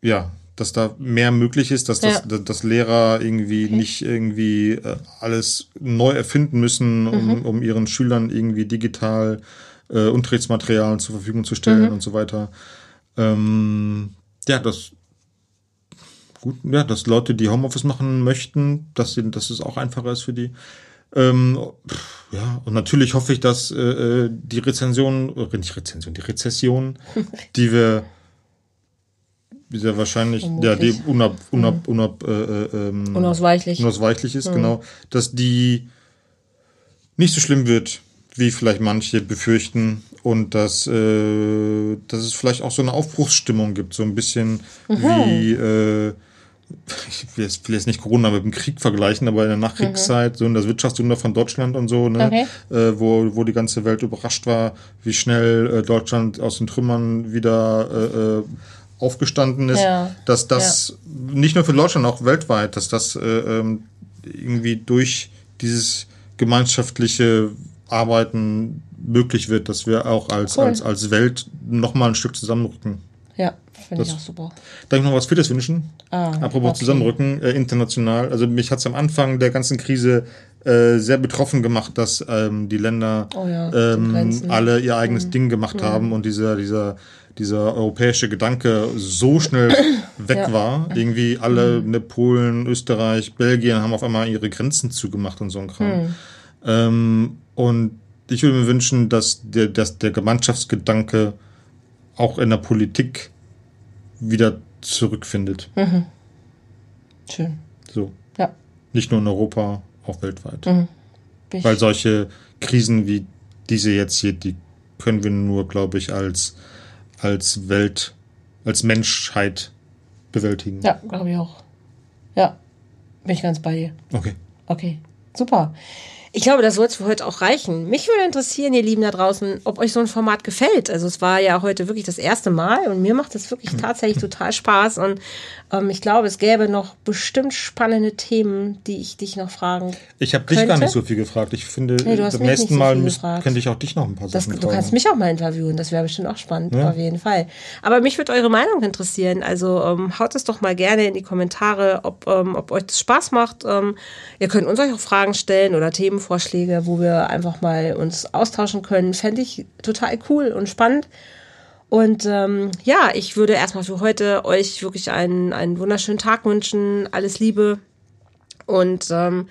ja, dass da mehr möglich ist, dass, das, dass Lehrer irgendwie okay. nicht irgendwie äh, alles neu erfinden müssen, um, mhm. um ihren Schülern irgendwie digital äh, Unterrichtsmaterialien zur Verfügung zu stellen mhm. und so weiter. Ähm, ja, das gut, ja, dass Leute, die Homeoffice machen möchten, dass, sie, dass es auch einfacher ist für die. Ähm, ja, und natürlich hoffe ich, dass äh, äh die Rezension, äh, nicht Rezension, die Rezession, (laughs) die wir sehr wahrscheinlich, ja, die unab, unab, mhm. unab, äh, äh, ähm, unausweichlich. unausweichlich ist, mhm. genau, dass die nicht so schlimm wird, wie vielleicht manche befürchten und dass, äh, dass es vielleicht auch so eine Aufbruchsstimmung gibt, so ein bisschen mhm. wie äh, ich will jetzt, will jetzt nicht Corona mit dem Krieg vergleichen, aber in der Nachkriegszeit, mhm. so in das Wirtschaftswunder von Deutschland und so, ne, okay. äh, wo, wo die ganze Welt überrascht war, wie schnell äh, Deutschland aus den Trümmern wieder äh, äh aufgestanden ist, ja. dass das ja. nicht nur für Deutschland, auch weltweit, dass das äh, ähm, irgendwie durch dieses gemeinschaftliche Arbeiten möglich wird, dass wir auch als, cool. als, als Welt nochmal ein Stück zusammenrücken. Ja, finde ich auch super. Darf ich noch was Viertes wünschen? Ah, Apropos okay. Zusammenrücken, äh, international. Also mich hat es am Anfang der ganzen Krise äh, sehr betroffen gemacht, dass ähm, die Länder oh ja, ähm, alle ihr eigenes mhm. Ding gemacht mhm. haben und dieser, dieser, dieser europäische Gedanke so schnell (coughs) weg ja. war. Irgendwie alle, mhm. ne, Polen, Österreich, Belgien haben auf einmal ihre Grenzen zugemacht und so ein Kram. Mhm. Ähm, und ich würde mir wünschen, dass der, dass der Gemeinschaftsgedanke auch in der Politik wieder zurückfindet. Mhm. Schön. So. Ja. Nicht nur in Europa, auch weltweit. Mhm. Weil solche Krisen wie diese jetzt hier, die können wir nur, glaube ich, als, als Welt, als Menschheit bewältigen. Ja, glaube ich auch. Ja, bin ich ganz bei dir. Okay. Okay, super. Ich glaube, das soll es für heute auch reichen. Mich würde interessieren, ihr Lieben da draußen, ob euch so ein Format gefällt. Also es war ja heute wirklich das erste Mal und mir macht es wirklich hm. tatsächlich (laughs) total Spaß. Und ähm, ich glaube, es gäbe noch bestimmt spannende Themen, die ich dich noch fragen Ich habe dich gar nicht so viel gefragt. Ich finde, nee, beim nächsten so Mal müsst, könnte ich auch dich noch ein paar das, Sachen fragen. Du kannst mich auch mal interviewen. Das wäre bestimmt auch spannend, ja. auf jeden Fall. Aber mich würde eure Meinung interessieren. Also ähm, haut es doch mal gerne in die Kommentare, ob, ähm, ob euch das Spaß macht. Ähm, ihr könnt uns euch auch Fragen stellen oder Themen Themenvorschläge, wo wir einfach mal uns austauschen können. Fände ich total cool und spannend. Und ähm, ja, ich würde erstmal für heute euch wirklich einen, einen wunderschönen Tag wünschen. Alles Liebe. Und ähm,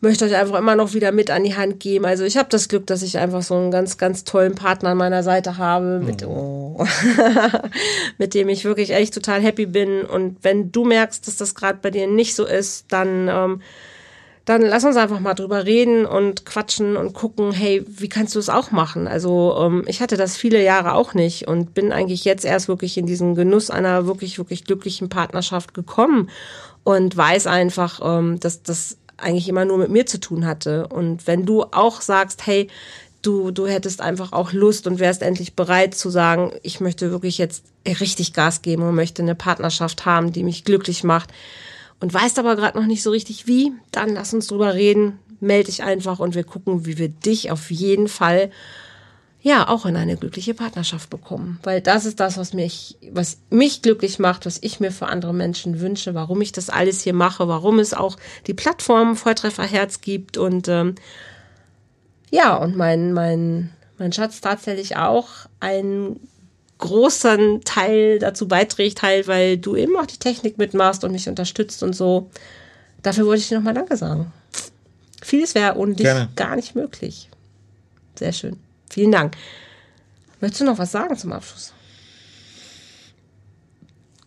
möchte euch einfach immer noch wieder mit an die Hand geben. Also ich habe das Glück, dass ich einfach so einen ganz, ganz tollen Partner an meiner Seite habe, mit, oh. oh (laughs) mit dem ich wirklich echt total happy bin. Und wenn du merkst, dass das gerade bei dir nicht so ist, dann ähm, dann lass uns einfach mal drüber reden und quatschen und gucken, hey, wie kannst du es auch machen? Also ähm, ich hatte das viele Jahre auch nicht und bin eigentlich jetzt erst wirklich in diesen Genuss einer wirklich, wirklich glücklichen Partnerschaft gekommen und weiß einfach, ähm, dass das eigentlich immer nur mit mir zu tun hatte. Und wenn du auch sagst, hey, du, du hättest einfach auch Lust und wärst endlich bereit zu sagen, ich möchte wirklich jetzt richtig Gas geben und möchte eine Partnerschaft haben, die mich glücklich macht, und weißt aber gerade noch nicht so richtig wie, dann lass uns drüber reden, melde dich einfach und wir gucken, wie wir dich auf jeden Fall ja auch in eine glückliche Partnerschaft bekommen, weil das ist das, was mich was mich glücklich macht, was ich mir für andere Menschen wünsche, warum ich das alles hier mache, warum es auch die Plattform Volltrefferherz gibt und ähm, Ja, und mein, mein, mein Schatz tatsächlich auch einen großen Teil dazu beiträgt, halt, weil du eben auch die Technik mitmachst und mich unterstützt und so. Dafür wollte ich dir nochmal Danke sagen. Vieles wäre ohne dich Gerne. gar nicht möglich. Sehr schön. Vielen Dank. Möchtest du noch was sagen zum Abschluss?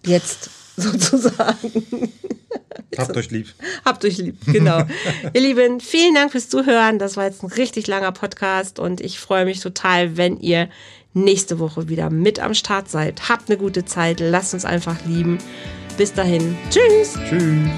Jetzt (laughs) sozusagen. Habt euch lieb. Habt euch lieb, genau. (laughs) Ihr Lieben, vielen Dank fürs Zuhören. Das war jetzt ein richtig langer Podcast und ich freue mich total, wenn ihr nächste Woche wieder mit am Start seid. Habt eine gute Zeit, lasst uns einfach lieben. Bis dahin, tschüss. Tschüss.